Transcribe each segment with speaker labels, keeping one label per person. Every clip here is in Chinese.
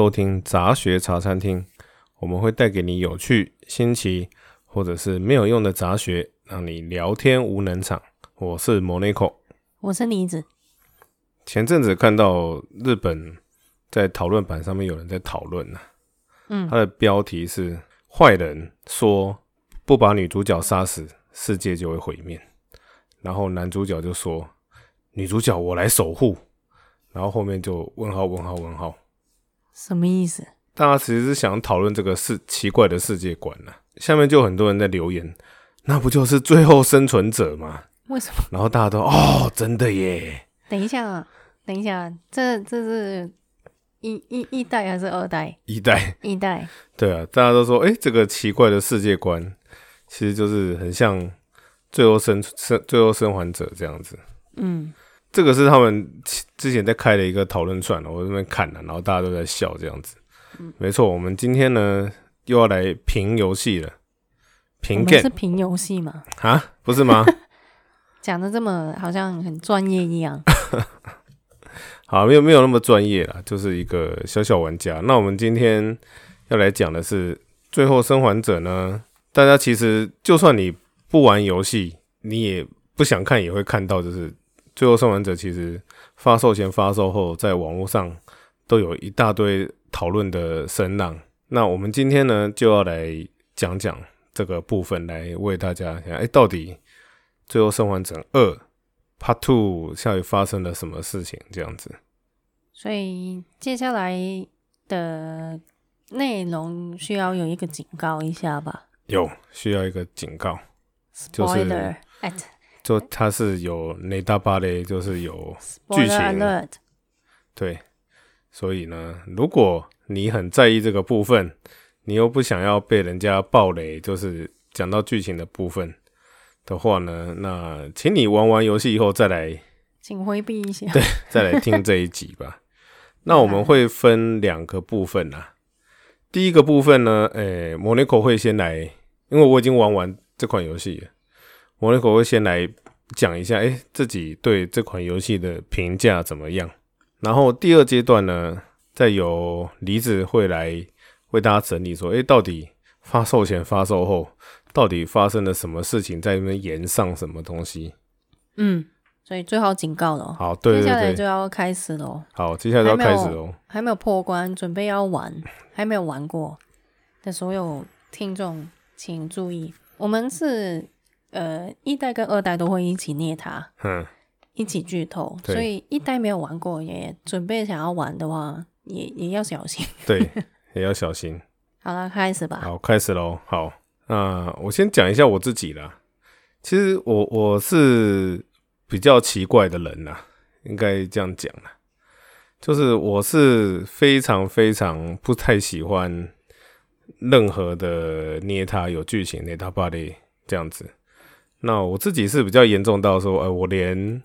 Speaker 1: 收听杂学茶餐厅，我们会带给你有趣、新奇或者是没有用的杂学，让你聊天无能场。我是 Monaco，
Speaker 2: 我是妮子。
Speaker 1: 前阵子看到日本在讨论版上面有人在讨论呢，嗯，他的标题是“坏人说不把女主角杀死，世界就会毁灭”，然后男主角就说：“女主角我来守护”，然后后面就问号问号问号。
Speaker 2: 什么意思？
Speaker 1: 大家其实是想讨论这个世奇怪的世界观呢。下面就很多人在留言，那不就是最后生存者吗？
Speaker 2: 为什么？
Speaker 1: 然后大家都哦，真的耶！
Speaker 2: 等一下啊，等一下，这这是一一一代还是二代？
Speaker 1: 一代，
Speaker 2: 一代。
Speaker 1: 对啊，大家都说，哎，这个奇怪的世界观，其实就是很像最后生生最后生还者这样子。嗯。这个是他们之前在开的一个讨论串，我这边看了，然后大家都在笑这样子。嗯、没错，我们今天呢又要来评游戏了。评 game
Speaker 2: 是评游戏吗？
Speaker 1: 啊，不是吗？
Speaker 2: 讲的这么好像很专业一样。
Speaker 1: 好，没有没有那么专业啦，就是一个小小玩家。那我们今天要来讲的是《最后生还者》呢。大家其实就算你不玩游戏，你也不想看也会看到，就是。最后生还者其实发售前、发售后，在网络上都有一大堆讨论的声浪。那我们今天呢，就要来讲讲这个部分，来为大家想，哎，到底最后生还者二 Part Two 下面发生了什么事情？这样子。
Speaker 2: 所以接下来的内容需要有一个警告一下吧？
Speaker 1: 有，需要一个警告，Spoiler 就是。At 就它是有内大巴雷，就是有剧情，对，所以呢，如果你很在意这个部分，你又不想要被人家暴雷，就是讲到剧情的部分的话呢，那请你玩完游戏以后再来，
Speaker 2: 请回避一下，
Speaker 1: 对，再来听这一集吧。那我们会分两个部分啊，第一个部分呢，诶、欸，Monaco 会先来，因为我已经玩完这款游戏了。我那会会先来讲一下，哎、欸，自己对这款游戏的评价怎么样？然后第二阶段呢，再由梨子会来为大家整理说，哎、欸，到底发售前、发售后到底发生了什么事情，在那边延上什么东西？
Speaker 2: 嗯，所以最好警告了。
Speaker 1: 好，对对对，接下来
Speaker 2: 就要开始喽。
Speaker 1: 好，接下来就要开始喽。
Speaker 2: 还没有破关，准备要玩，还没有玩过的所有听众，请注意，我们是。呃，一代跟二代都会一起捏他，嗯，一起剧透，所以一代没有玩过也准备想要玩的话，也也要小心，
Speaker 1: 对，也要小心。
Speaker 2: 好了，开始吧。
Speaker 1: 好，开始喽。好，那我先讲一下我自己啦。其实我我是比较奇怪的人呐，应该这样讲啦，就是我是非常非常不太喜欢任何的捏他有剧情捏他巴的这样子。那我自己是比较严重到说，呃，我连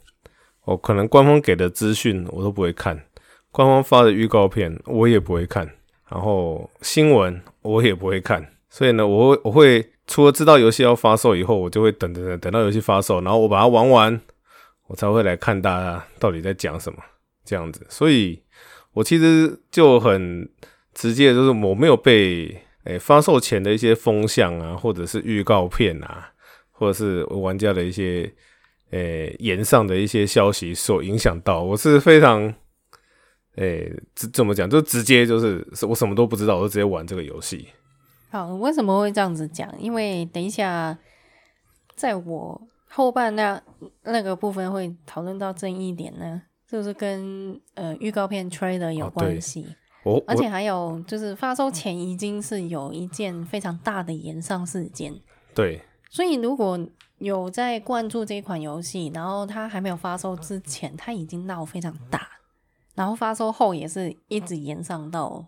Speaker 1: 我可能官方给的资讯我都不会看，官方发的预告片我也不会看，然后新闻我也不会看，所以呢，我会我会除了知道游戏要发售以后，我就会等等等等到游戏发售，然后我把它玩完，我才会来看大家到底在讲什么这样子。所以我其实就很直接，就是我没有被诶、发售前的一些风向啊，或者是预告片啊。或者是玩家的一些诶言、欸、上的一些消息所影响到，我是非常诶、欸、怎么讲，就直接就是我什么都不知道，我就直接玩这个游戏。
Speaker 2: 好，为什么会这样子讲？因为等一下在我后半那那个部分会讨论到这一点呢，就是跟呃预告片 trailer 有关系。
Speaker 1: 哦，
Speaker 2: 而且还有就是发售前已经是有一件非常大的延上事件。
Speaker 1: 对。
Speaker 2: 所以，如果有在关注这款游戏，然后它还没有发售之前，它已经闹非常大，然后发售后也是一直延上到，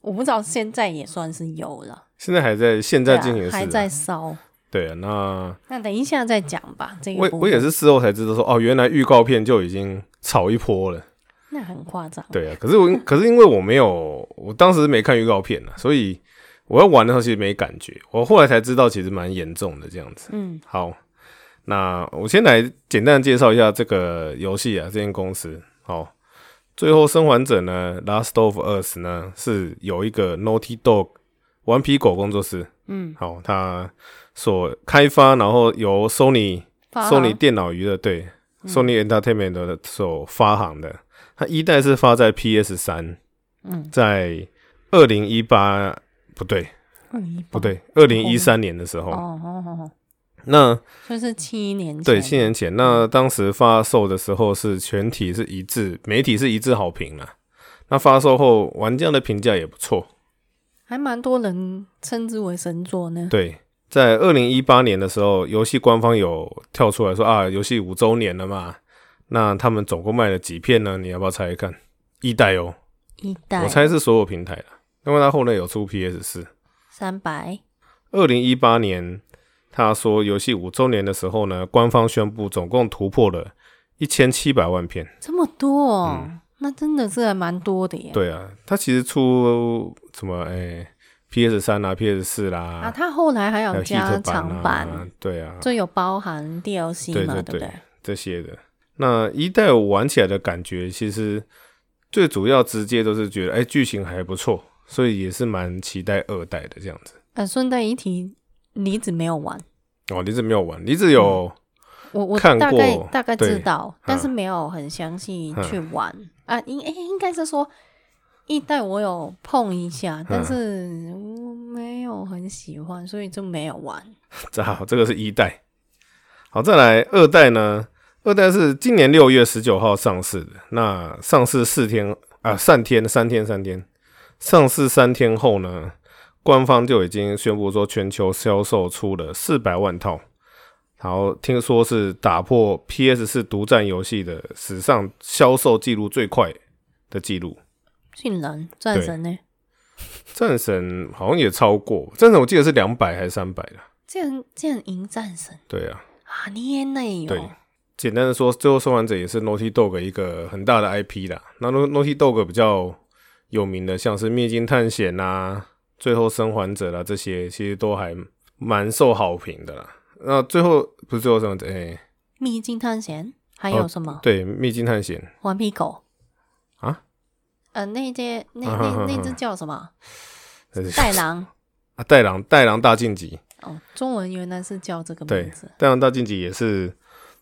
Speaker 2: 我不知道现在也算是有了。
Speaker 1: 现在还在现在进行、啊，
Speaker 2: 还在烧。
Speaker 1: 对啊，那
Speaker 2: 那等一下再讲吧。这个
Speaker 1: 我我也是事后才知道说，哦，原来预告片就已经炒一波了。
Speaker 2: 那很夸张。
Speaker 1: 对啊，可是我可是因为我没有，我当时没看预告片啊，所以。我要玩的时候其实没感觉，我后来才知道其实蛮严重的这样子。嗯，好，那我先来简单介绍一下这个游戏啊，这间公司。好，最后生还者呢，Last of Us 呢是有一个 Naughty Dog 顽皮狗工作室，
Speaker 2: 嗯，
Speaker 1: 好，他所开发，然后由 Sony Sony 电脑娱乐对、嗯、Sony Entertainment 的所发行的，它一代是发在 PS 三，嗯，在二零一八不对，不对，二零一三年的时候，
Speaker 2: 哦哦哦，
Speaker 1: 那
Speaker 2: 就是七年前，
Speaker 1: 对，七年前，那当时发售的时候是全体是一致，媒体是一致好评啦。那发售后，玩家的评价也不错，
Speaker 2: 还蛮多人称之为神作呢。
Speaker 1: 对。在二零一八年的时候，游戏官方有跳出来说啊，游戏五周年了嘛，那他们总共卖了几片呢？你要不要猜一看？一代哦，
Speaker 2: 一代，
Speaker 1: 我猜是所有平台的，因为他后来有出 PS 四，
Speaker 2: 三百。
Speaker 1: 二零一八年，他说游戏五周年的时候呢，官方宣布总共突破了一千七百万片，
Speaker 2: 这么多哦，嗯、那真的是还蛮多的耶。
Speaker 1: 对啊，他其实出什么哎。欸 P.S. 三啦，P.S. 四啦，啊，
Speaker 2: 他后来还有加长版，
Speaker 1: 对啊，
Speaker 2: 这有包含 D.L.C. 嘛，对，对，对，对不对？
Speaker 1: 这些的，那一代我玩起来的感觉，其实最主要直接都是觉得，哎、欸，剧情还不错，所以也是蛮期待二代的这样子。
Speaker 2: 呃，顺带一提，梨子没有玩
Speaker 1: 哦，梨子没有玩，梨子有、嗯，
Speaker 2: 我我大概大概知道，但是没有很详细去玩啊，应、欸、应该是说。一代我有碰一下，但是我没有很喜欢，所以就没有玩。
Speaker 1: 这好，这个是一代。好，再来二代呢？二代是今年六月十九号上市的。那上市四天啊，三天，三天，三天。上市三天后呢，官方就已经宣布说，全球销售出了四百万套。然后听说是打破 PS 四独占游戏的史上销售记录最快的记录。
Speaker 2: 竟然战神呢？
Speaker 1: 战神好像也超过战神，我记得是两百还是三百的？
Speaker 2: 竟然竟然赢战神？
Speaker 1: 对啊，
Speaker 2: 啊，你也内有？
Speaker 1: 对，简单的说，最后生还者也是 Naughty Dog 一个很大的 IP 啦。那 Naughty Dog 比较有名的，像是《秘境探险》啊，《最后生还者》啦，这些其实都还蛮受好评的啦。那最后不是最后生还者？哎、欸，《
Speaker 2: 秘境探险》还有什么？
Speaker 1: 哦、对，《秘境探险》
Speaker 2: 顽皮狗。
Speaker 1: 啊呃，
Speaker 2: 那些那那那只叫什么？带狼
Speaker 1: 啊，带狼带狼大晋级
Speaker 2: 哦，中文原来是叫这个名字。
Speaker 1: 带狼大晋级也是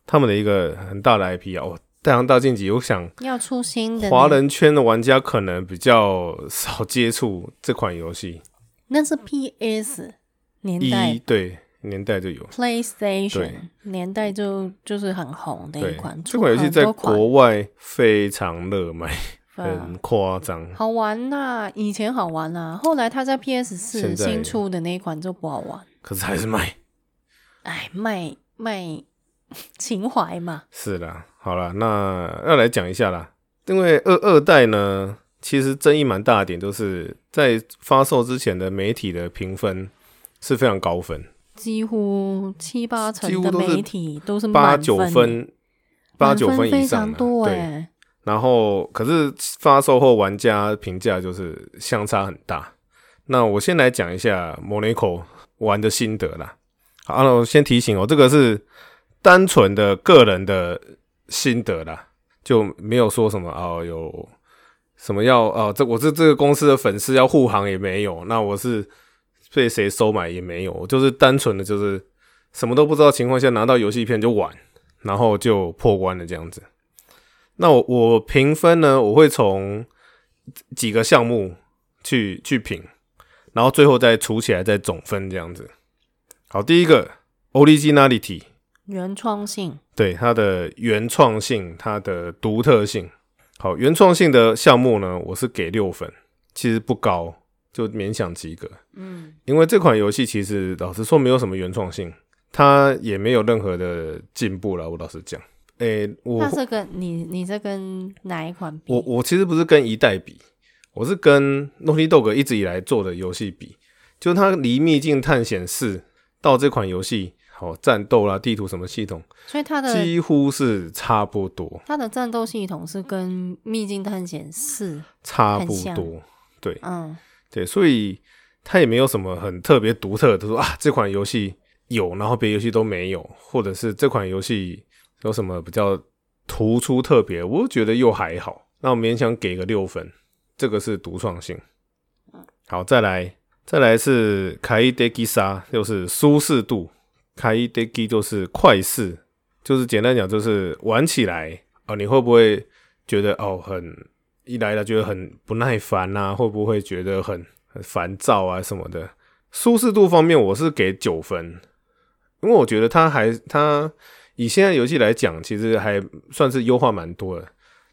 Speaker 1: 他们的一个很大的 IP 啊。哦，带狼大晋级，我想
Speaker 2: 要出新的
Speaker 1: 华人圈的玩家可能比较少接触这款游戏。
Speaker 2: 那是 PS 年代，
Speaker 1: 对年代就有
Speaker 2: PlayStation 年代就就是很红的一款。
Speaker 1: 这款游戏在国外非常热卖。很夸张，
Speaker 2: 好玩呐、啊！以前好玩呐、啊，后来他在 PS 四新出的那一款就不好玩。
Speaker 1: 可是还是卖，
Speaker 2: 哎，卖卖 情怀嘛。
Speaker 1: 是啦，好了，那要来讲一下啦。因为二二代呢，其实争议蛮大的点，就是在发售之前的媒体的评分是非常高分，
Speaker 2: 几乎七八成的媒体都是
Speaker 1: 八九分，八九分以上的，
Speaker 2: 多
Speaker 1: 对。然后，可是发售后玩家评价就是相差很大。那我先来讲一下 Monaco 玩的心得啦。好，那我先提醒哦，这个是单纯的个人的心得啦，就没有说什么哦，有什么要哦，这我是这个公司的粉丝要护航也没有。那我是被谁收买也没有，就是单纯的就是什么都不知道情况下拿到游戏片就玩，然后就破关了这样子。那我我评分呢？我会从几个项目去去评，然后最后再除起来再总分这样子。好，第一个 originality
Speaker 2: 原创性，
Speaker 1: 对它的原创性，它的独特性。好，原创性的项目呢，我是给六分，其实不高，就勉强及格。嗯，因为这款游戏其实老实说没有什么原创性，它也没有任何的进步了。我老实讲。诶、欸，我
Speaker 2: 那是跟你你在跟哪一款比？
Speaker 1: 我我其实不是跟一代比，我是跟 Naughty Dog 一直以来做的游戏比，就是它离《秘境探险四》到这款游戏，好战斗啦、地图什么系统，
Speaker 2: 所以它的
Speaker 1: 几乎是差不多。
Speaker 2: 它的战斗系统是跟《秘境探险四》
Speaker 1: 差不多，对，嗯，对，所以它也没有什么很特别独特的，说啊这款游戏有，然后别游戏都没有，或者是这款游戏。有什么比较突出特别？我觉得又还好，那我勉强给个六分，这个是独创性。好，再来，再来是凯伊德基莎，就是舒适度。卡伊德基就是快事，就是简单讲就是玩起来啊，你会不会觉得哦很一来了觉得很不耐烦啊？会不会觉得很很烦躁啊什么的？舒适度方面，我是给九分，因为我觉得它还它以现在游戏来讲，其实还算是优化蛮多的。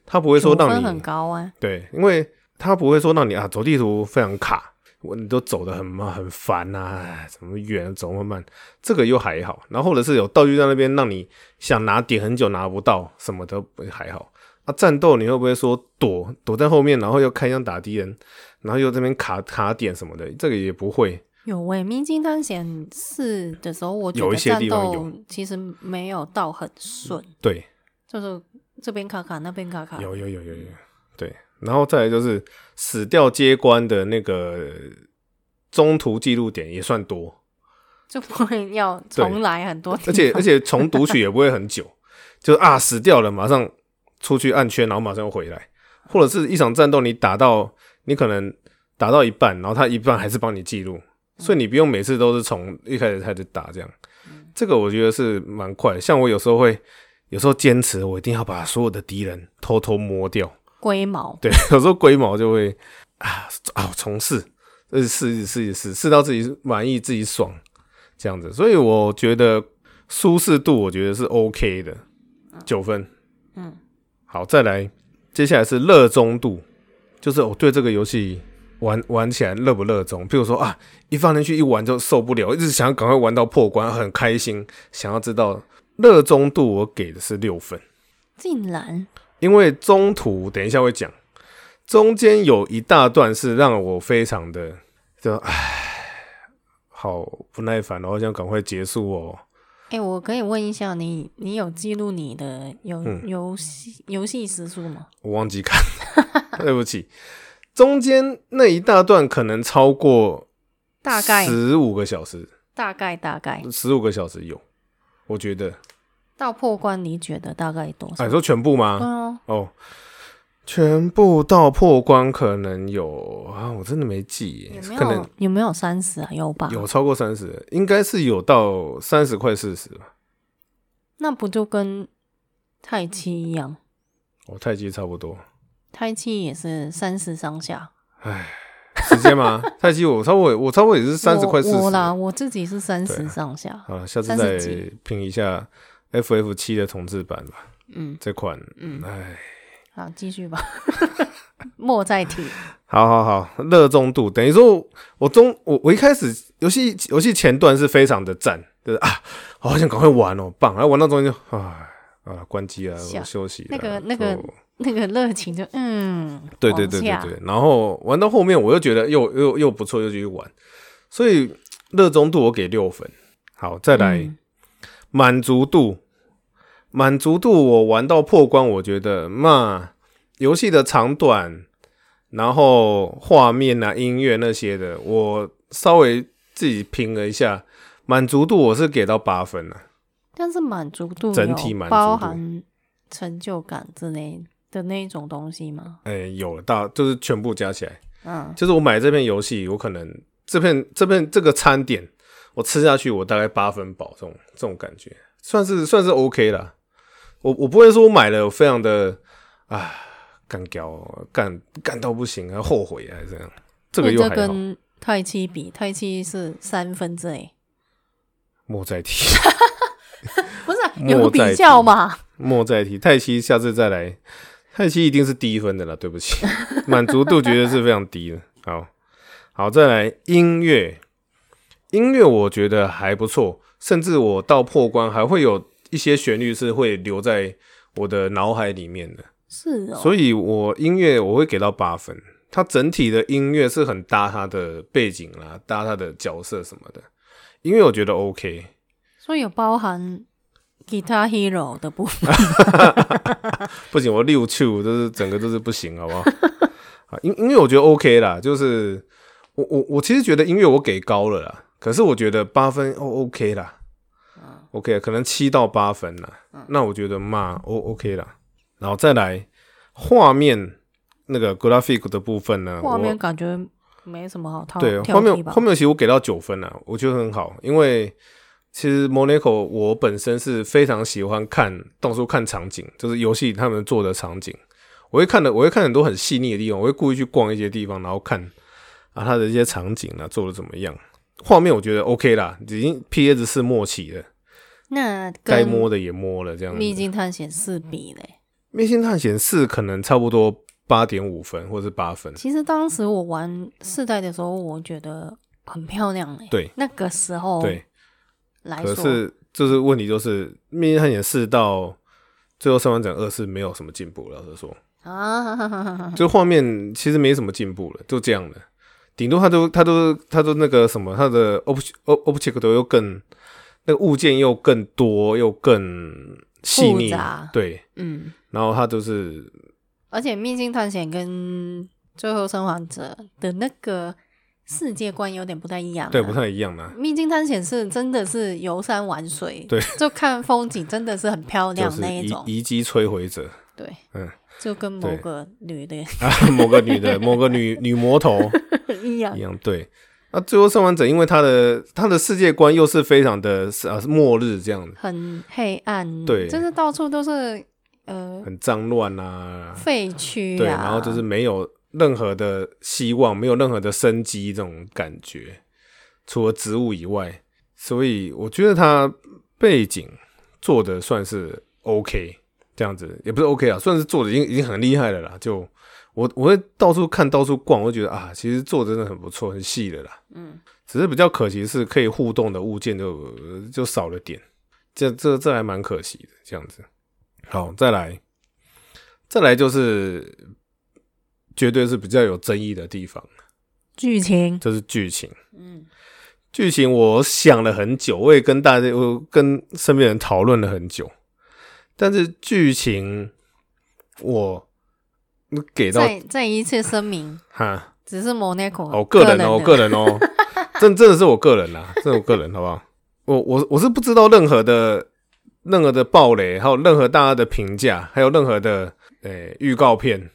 Speaker 1: 它不会说让你
Speaker 2: 很高啊，
Speaker 1: 对，因为它不会说让你啊走地图非常卡，你都走得很慢很烦啊，怎么远走那么慢，这个又还好。然后或者是有道具在那边，让你想拿点很久拿不到，什么都还好。啊，战斗你会不会说躲躲在后面，然后又开枪打敌人，然后又这边卡卡点什么的，这个也不会。
Speaker 2: 有诶、欸，秘境探险四的时候，我觉得战斗其实没有到很顺。
Speaker 1: 对，
Speaker 2: 就是这边卡卡，那边卡卡。
Speaker 1: 有有有有有，对。然后再来就是死掉接关的那个中途记录点也算多，
Speaker 2: 就不会要重来很多。
Speaker 1: 而且 而且重读取也不会很久，就是啊死掉了，马上出去按圈，然后马上又回来，或者是一场战斗你打到你可能打到一半，然后他一半还是帮你记录。所以你不用每次都是从一开始开始打这样，这个我觉得是蛮快的。像我有时候会，有时候坚持我一定要把所有的敌人偷偷摸掉，
Speaker 2: 龟毛。
Speaker 1: 对，有时候龟毛就会啊啊重试，试试试一试，试到自己满意、自己爽这样子。所以我觉得舒适度我觉得是 OK 的，九分。嗯，好，再来，接下来是热衷度，就是我对这个游戏。玩玩起来热不热衷？譬如说啊，一放进去一玩就受不了，一直想要赶快玩到破关，很开心。想要知道热衷度，我给的是六分。
Speaker 2: 竟然，
Speaker 1: 因为中途等一下会讲，中间有一大段是让我非常的就唉，好不耐烦，然后想赶快结束哦。
Speaker 2: 哎、欸，我可以问一下你，你有记录你的游游戏游戏时数吗？
Speaker 1: 我忘记看，对不起。中间那一大段可能超过大概。十五个小时，
Speaker 2: 大概大概。
Speaker 1: 十五个小时有，我觉得
Speaker 2: 到破关你觉得大概多少？
Speaker 1: 哎，说全部吗？
Speaker 2: 嗯、
Speaker 1: 哦，全部到破关可能有啊，我真的没记，
Speaker 2: 有没有
Speaker 1: 可能
Speaker 2: 有没有三十啊？有吧？
Speaker 1: 有超过三十，应该是有到三十快四十吧？
Speaker 2: 那不就跟太七一样？
Speaker 1: 哦，太七差不多。
Speaker 2: 太七也是三十上下，
Speaker 1: 哎，时间吗？太七我差不多，我差不多也是三十块四十。
Speaker 2: 我啦，我自己是三十上下。
Speaker 1: 啊，下次再拼一下 FF 七的重置版吧。
Speaker 2: 嗯，
Speaker 1: 这款，嗯，哎，
Speaker 2: 好，继续吧。莫再提。
Speaker 1: 好好好，热衷度等于说，我中我我一开始游戏游戏前段是非常的赞，就是啊，我好想赶快玩哦，棒，然后玩到中间就啊啊关机啊，我休息。
Speaker 2: 那个那个。那个热情就嗯，
Speaker 1: 对对对对对，然后玩到后面我又觉得又又又不错，又继续玩，所以热衷度我给六分。好，再来满足度，满足度我玩到破关，我觉得嘛，游戏的长短，然后画面啊、音乐那些的，我稍微自己评了一下，满足度我是给到八分了。
Speaker 2: 但是满足度
Speaker 1: 整体满足
Speaker 2: 包含成就感之类的。的那一种东西吗？
Speaker 1: 哎、欸，有了，大就是全部加起来，
Speaker 2: 嗯，
Speaker 1: 就是我买这片游戏，我可能这片这片这个餐点我吃下去，我大概八分饱，这种这种感觉算是算是 OK 啦。我我不会说我买了非常的啊干掉干干到不行啊，后悔啊这样。这个又还好。
Speaker 2: 跟太七比，太七是三分之诶。
Speaker 1: 莫再提，
Speaker 2: 不是有比较吗？
Speaker 1: 莫再提，太七下次再来。太七一定是低分的了，对不起，满足度绝对是非常低的。好，好，再来音乐，音乐我觉得还不错，甚至我到破关还会有一些旋律是会留在我的脑海里面的。
Speaker 2: 是哦，
Speaker 1: 所以我音乐我会给到八分，它整体的音乐是很搭它的背景啦，搭它的角色什么的，音乐我觉得 OK。
Speaker 2: 所以有包含。Guitar Hero 的部分
Speaker 1: 不行，我六处都是整个都是不行，好不好？啊，音音乐我觉得 OK 啦，就是我我我其实觉得音乐我给高了啦，可是我觉得八分哦 OK 啦，OK 可能七到八分啦，那我觉得嘛 O OK 啦，然后再来画面那个 graphic 的部分呢，
Speaker 2: 画面感觉没什么好讨
Speaker 1: 对，画面画面其实我给到九分了，我觉得很好，因为其实 Monaco 我本身是非常喜欢看到处看场景，就是游戏他们做的场景，我会看的，我会看很多很细腻的地方，我会故意去逛一些地方，然后看啊它的一些场景啊做的怎么样，画面我觉得 OK 啦，已经 PS 四末期了。
Speaker 2: 那
Speaker 1: 该摸的也摸了，这样子。
Speaker 2: 秘境探险四比嘞？
Speaker 1: 秘境探险四可能差不多八点五分，或者是八分。
Speaker 2: 其实当时我玩四代的时候，我觉得很漂亮嘞。
Speaker 1: 对，
Speaker 2: 那个时候
Speaker 1: 对
Speaker 2: 来
Speaker 1: 说，可是就是问题就是秘境探险四到最后生完整二是没有什么进步了，老实说啊，就画面其实没什么进步了，就这样的。顶多他都他都他都那个什么，他的 object object 都又更。那个物件又更多又更细腻，对，嗯，然后它都是，
Speaker 2: 而且《秘境探险》跟《最后生还者》的那个世界观有点不太一样，
Speaker 1: 对，不太一样的。
Speaker 2: 《秘境探险》是真的是游山玩水，
Speaker 1: 对，
Speaker 2: 就看风景，真的是很漂亮那一种。
Speaker 1: 遗迹摧毁者，
Speaker 2: 对，嗯，就跟某个女的。
Speaker 1: 啊，某个女的，某个女女魔头。
Speaker 2: 一样。
Speaker 1: 一样，对。那、啊、最后生还者，因为他的他的世界观又是非常的啊，末日这样子，
Speaker 2: 很黑暗，
Speaker 1: 对，
Speaker 2: 就是到处都是呃，
Speaker 1: 很脏乱啊，
Speaker 2: 废墟、啊，
Speaker 1: 对，然后就是没有任何的希望，没有任何的生机这种感觉，除了植物以外，所以我觉得他背景做的算是 OK，这样子也不是 OK 啊，算是做的已经已经很厉害了啦，就。我我会到处看，到处逛，我会觉得啊，其实做真的很不错，很细的啦。嗯，只是比较可惜是可以互动的物件就就少了点，这这这还蛮可惜的。这样子，好，再来，再来就是绝对是比较有争议的地方，
Speaker 2: 剧情，
Speaker 1: 这是剧情。嗯，剧情我想了很久，我也跟大家，我跟身边人讨论了很久，但是剧情我。给到
Speaker 2: 再再一次声明哈，只是 Monaco
Speaker 1: 哦，个人哦，个人哦，真真的是我个人啦，这是我个人，好不好？我我我是不知道任何的任何的暴雷，还有任何大家的评价，还有任何的诶预告片，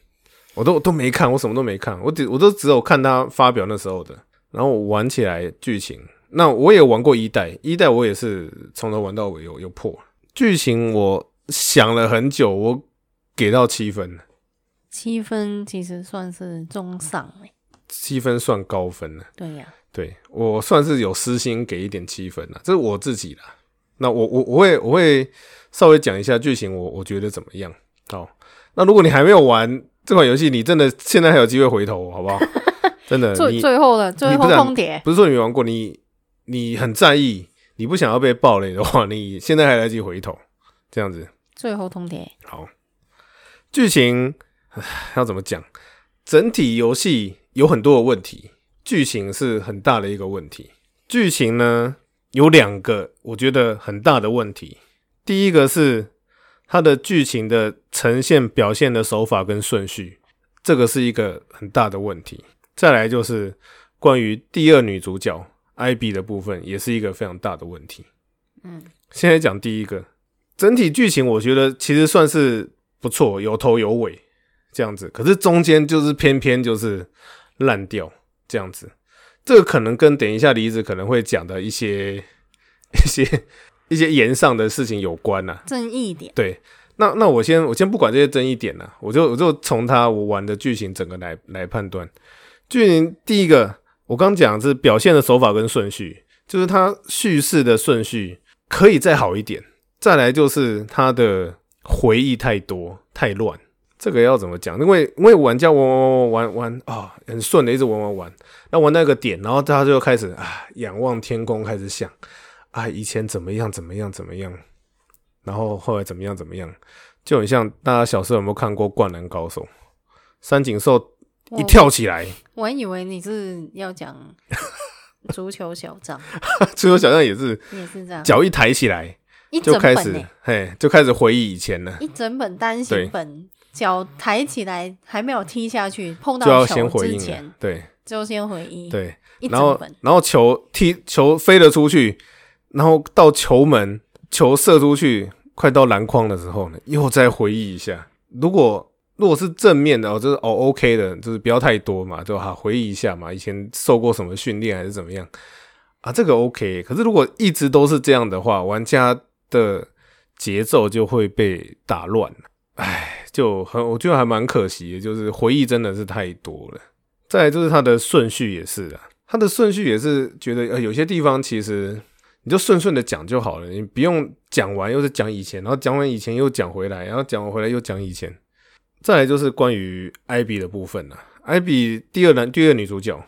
Speaker 1: 我都都没看，我什么都没看，我只我都只有看他发表那时候的，然后我玩起来剧情，那我也玩过一代，一代我也是从头玩到尾有有破剧情，我想了很久，我给到七分。
Speaker 2: 七分其实算是中上诶，
Speaker 1: 七分算高分了。
Speaker 2: 对呀、啊，
Speaker 1: 对我算是有私心给一点七分了，这是我自己啦。那我我我会我会稍微讲一下剧情，我我觉得怎么样？好，那如果你还没有玩这款游戏，你真的现在还有机会回头，好不好？真的，
Speaker 2: 最最后的最后通牒，
Speaker 1: 不是说你没玩过，你你很在意，你不想要被暴雷的话，你现在还来得及回头，这样子。
Speaker 2: 最后通牒，
Speaker 1: 好，剧情。要怎么讲？整体游戏有很多的问题，剧情是很大的一个问题。剧情呢，有两个我觉得很大的问题。第一个是它的剧情的呈现、表现的手法跟顺序，这个是一个很大的问题。再来就是关于第二女主角艾比的部分，也是一个非常大的问题。嗯，现在讲第一个，整体剧情我觉得其实算是不错，有头有尾。这样子，可是中间就是偏偏就是烂掉这样子，这个可能跟等一下梨子可能会讲的一些 一些一些言上的事情有关呐、啊。
Speaker 2: 争议点。
Speaker 1: 对，那那我先我先不管这些争议点了、啊，我就我就从他我玩的剧情整个来来判断。剧情第一个，我刚讲的是表现的手法跟顺序，就是他叙事的顺序可以再好一点。再来就是他的回忆太多太乱。这个要怎么讲？因为因为玩家玩玩玩玩玩啊，很顺的一直玩玩玩，那玩到一个点，然后他就开始啊，仰望天空，开始想啊，以前怎么样怎么样怎么样，然后后来怎么样怎么样，就很像大家小时候有没有看过《灌篮高手》？三井寿一跳起来，
Speaker 2: 我还以为你是要讲足球小将，
Speaker 1: 足球小将也是
Speaker 2: 也是这样，
Speaker 1: 脚一抬起来就开始嘿，就开始回忆以前了，
Speaker 2: 一整本单行本。脚抬起来还没有踢下去，碰到球之前，
Speaker 1: 对，
Speaker 2: 就先回忆，
Speaker 1: 对，然后然后球踢球飞了出去，然后到球门，球射出去，快到篮筐的时候呢，又再回忆一下。如果如果是正面的哦，就是哦 OK 的，就是不要太多嘛，对吧？回忆一下嘛，以前受过什么训练还是怎么样啊？这个 OK。可是如果一直都是这样的话，玩家的节奏就会被打乱了，哎，就很我觉得还蛮可惜的，就是回忆真的是太多了。再来就是它的顺序也是啊，它的顺序也是觉得呃有些地方其实你就顺顺的讲就好了，你不用讲完又是讲以前，然后讲完以前又讲回来，然后讲完回来又讲以前。再来就是关于艾比的部分了。艾比第二男、第二女主角，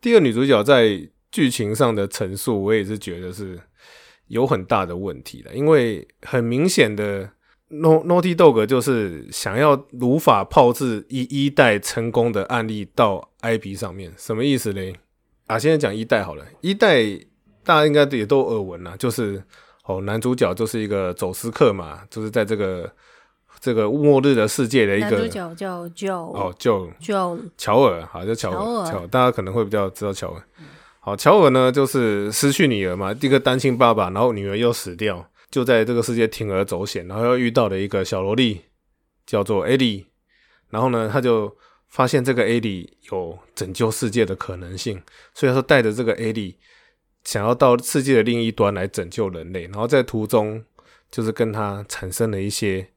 Speaker 1: 第二女主角在剧情上的陈述，我也是觉得是有很大的问题了。因为很明显的，Naughty Dog 就是想要如法炮制一一代成功的案例到 IP 上面，什么意思嘞？啊，现在讲一代好了，一代大家应该也都耳闻了，就是哦，男主角就是一个走私客嘛，就是在这个。这个末日的世界的一个男
Speaker 2: 主角叫 Joe
Speaker 1: 哦，Joe
Speaker 2: Joe
Speaker 1: 乔尔，好叫乔尔，乔尔，大家可能会比较知道乔尔。好，乔尔呢就是失去女儿嘛，一个单亲爸爸，然后女儿又死掉，就在这个世界铤而走险，然后又遇到了一个小萝莉，叫做艾莉，然后呢，他就发现这个艾莉有拯救世界的可能性，所以他说带着这个艾莉，想要到世界的另一端来拯救人类，然后在途中就是跟他产生了一些。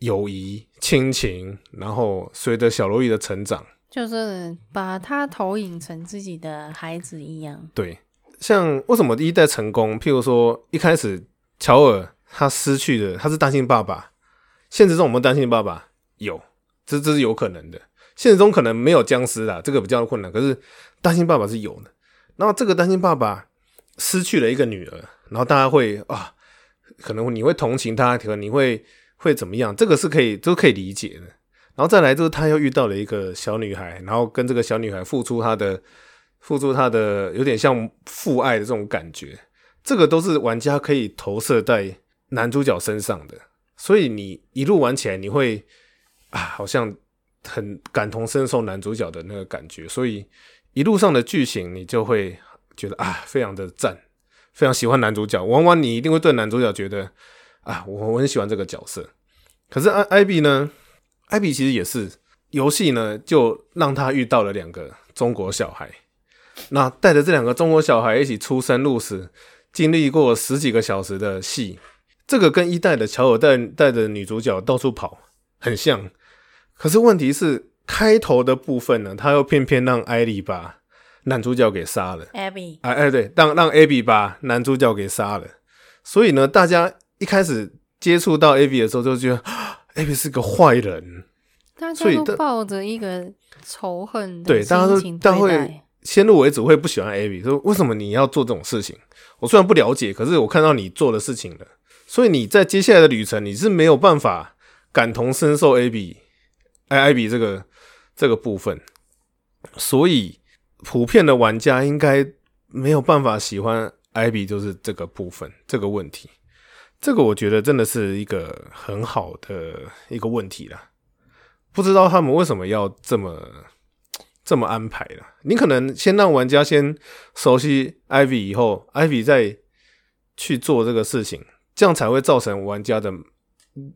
Speaker 1: 友谊、亲情，然后随着小萝莉的成长，
Speaker 2: 就是把他投影成自己的孩子一样。
Speaker 1: 对，像为什么第一代成功？譬如说，一开始乔尔他失去的，他是单亲爸爸。现实中我们单亲爸爸有，这这是有可能的。现实中可能没有僵尸啦，这个比较困难。可是单亲爸爸是有的。然后这个单亲爸爸失去了一个女儿，然后大家会啊，可能你会同情他，可能你会。会怎么样？这个是可以都可以理解的。然后再来就是他又遇到了一个小女孩，然后跟这个小女孩付出他的付出他的有点像父爱的这种感觉，这个都是玩家可以投射在男主角身上的。所以你一路玩起来，你会啊，好像很感同身受男主角的那个感觉。所以一路上的剧情，你就会觉得啊，非常的赞，非常喜欢男主角。往往你一定会对男主角觉得。啊，我我很喜欢这个角色，可是艾艾比呢？艾比其实也是游戏呢，就让他遇到了两个中国小孩，那带着这两个中国小孩一起出生入死，经历过十几个小时的戏，这个跟一代的乔尔带带着女主角到处跑很像，可是问题是开头的部分呢，他又偏偏让艾莉把男主角给杀了，
Speaker 2: 艾比，
Speaker 1: 哎哎对，让让艾比把男主角给杀了，所以呢，大家。一开始接触到 Abby 的时候，就觉得 Abby 是个坏人，
Speaker 2: 大家都抱着一个仇恨的
Speaker 1: 对大家都大家会先入为主，会不喜欢 Abby，说为什么你要做这种事情？我虽然不了解，可是我看到你做的事情了，所以你在接下来的旅程，你是没有办法感同身受 Abby，哎，Abby 这个这个部分，所以普遍的玩家应该没有办法喜欢 Abby，就是这个部分这个问题。这个我觉得真的是一个很好的一个问题啦，不知道他们为什么要这么这么安排啦。你可能先让玩家先熟悉 Ivy 以后，Ivy 再去做这个事情，这样才会造成玩家的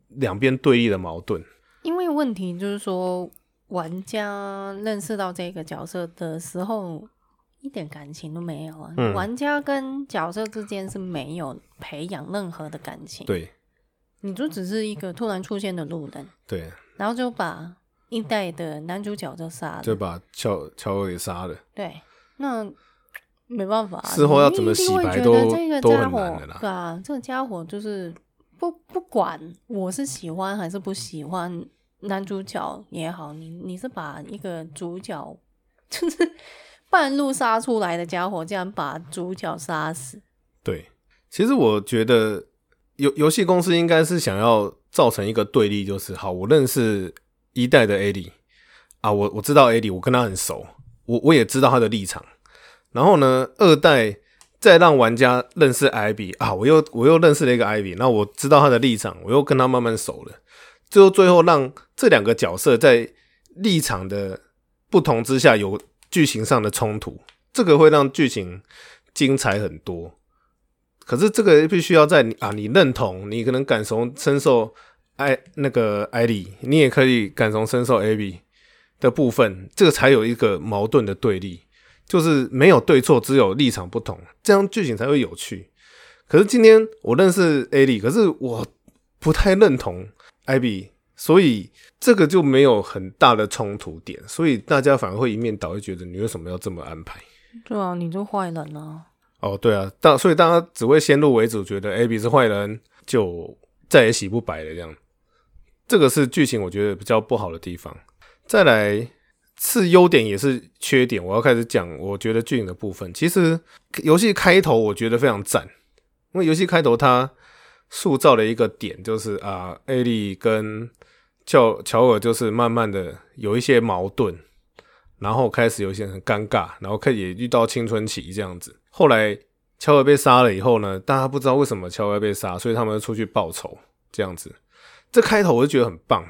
Speaker 1: 两边对立的矛盾。
Speaker 2: 因为问题就是说，玩家认识到这个角色的时候。一点感情都没有啊！嗯、玩家跟角色之间是没有培养任何的感情。
Speaker 1: 对，
Speaker 2: 你就只是一个突然出现的路人。
Speaker 1: 对，
Speaker 2: 然后就把一代的男主角就杀了，
Speaker 1: 就把乔乔尔给杀了。
Speaker 2: 对，那没办法，
Speaker 1: 事后要怎么洗白都
Speaker 2: 这个家伙
Speaker 1: 都很难的啦。
Speaker 2: 对啊，这个家伙就是不不管我是喜欢还是不喜欢男主角也好，你你是把一个主角就是。半路杀出来的家伙，竟然把主角杀死。
Speaker 1: 对，其实我觉得游游戏公司应该是想要造成一个对立，就是好，我认识一代的艾迪啊，我我知道艾迪，我跟他很熟，我我也知道他的立场。然后呢，二代再让玩家认识艾比啊，我又我又认识了一个艾比，那我知道他的立场，我又跟他慢慢熟了。最后最后让这两个角色在立场的不同之下有。剧情上的冲突，这个会让剧情精彩很多。可是这个必须要在啊，你认同，你可能感同身受艾那个艾莉，你也可以感同身受 ab 的部分，这个才有一个矛盾的对立，就是没有对错，只有立场不同，这样剧情才会有趣。可是今天我认识艾莉，可是我不太认同艾比，所以这个就没有很大的冲突点，所以大家反而会一面倒，就觉得你为什么要这么安排？
Speaker 2: 对啊，你就坏人啊！
Speaker 1: 哦，对啊，大所以大家只会先入为主，觉得 A B 是坏人，就再也洗不白了这样。这个是剧情我觉得比较不好的地方。再来是优点也是缺点，我要开始讲我觉得剧情的部分。其实游戏开头我觉得非常赞，因为游戏开头它塑造了一个点，就是啊，艾莉跟乔乔尔就是慢慢的有一些矛盾，然后开始有一些很尴尬，然后开始也遇到青春期这样子。后来乔尔被杀了以后呢，大家不知道为什么乔尔被杀，所以他们出去报仇这样子。这开头我就觉得很棒。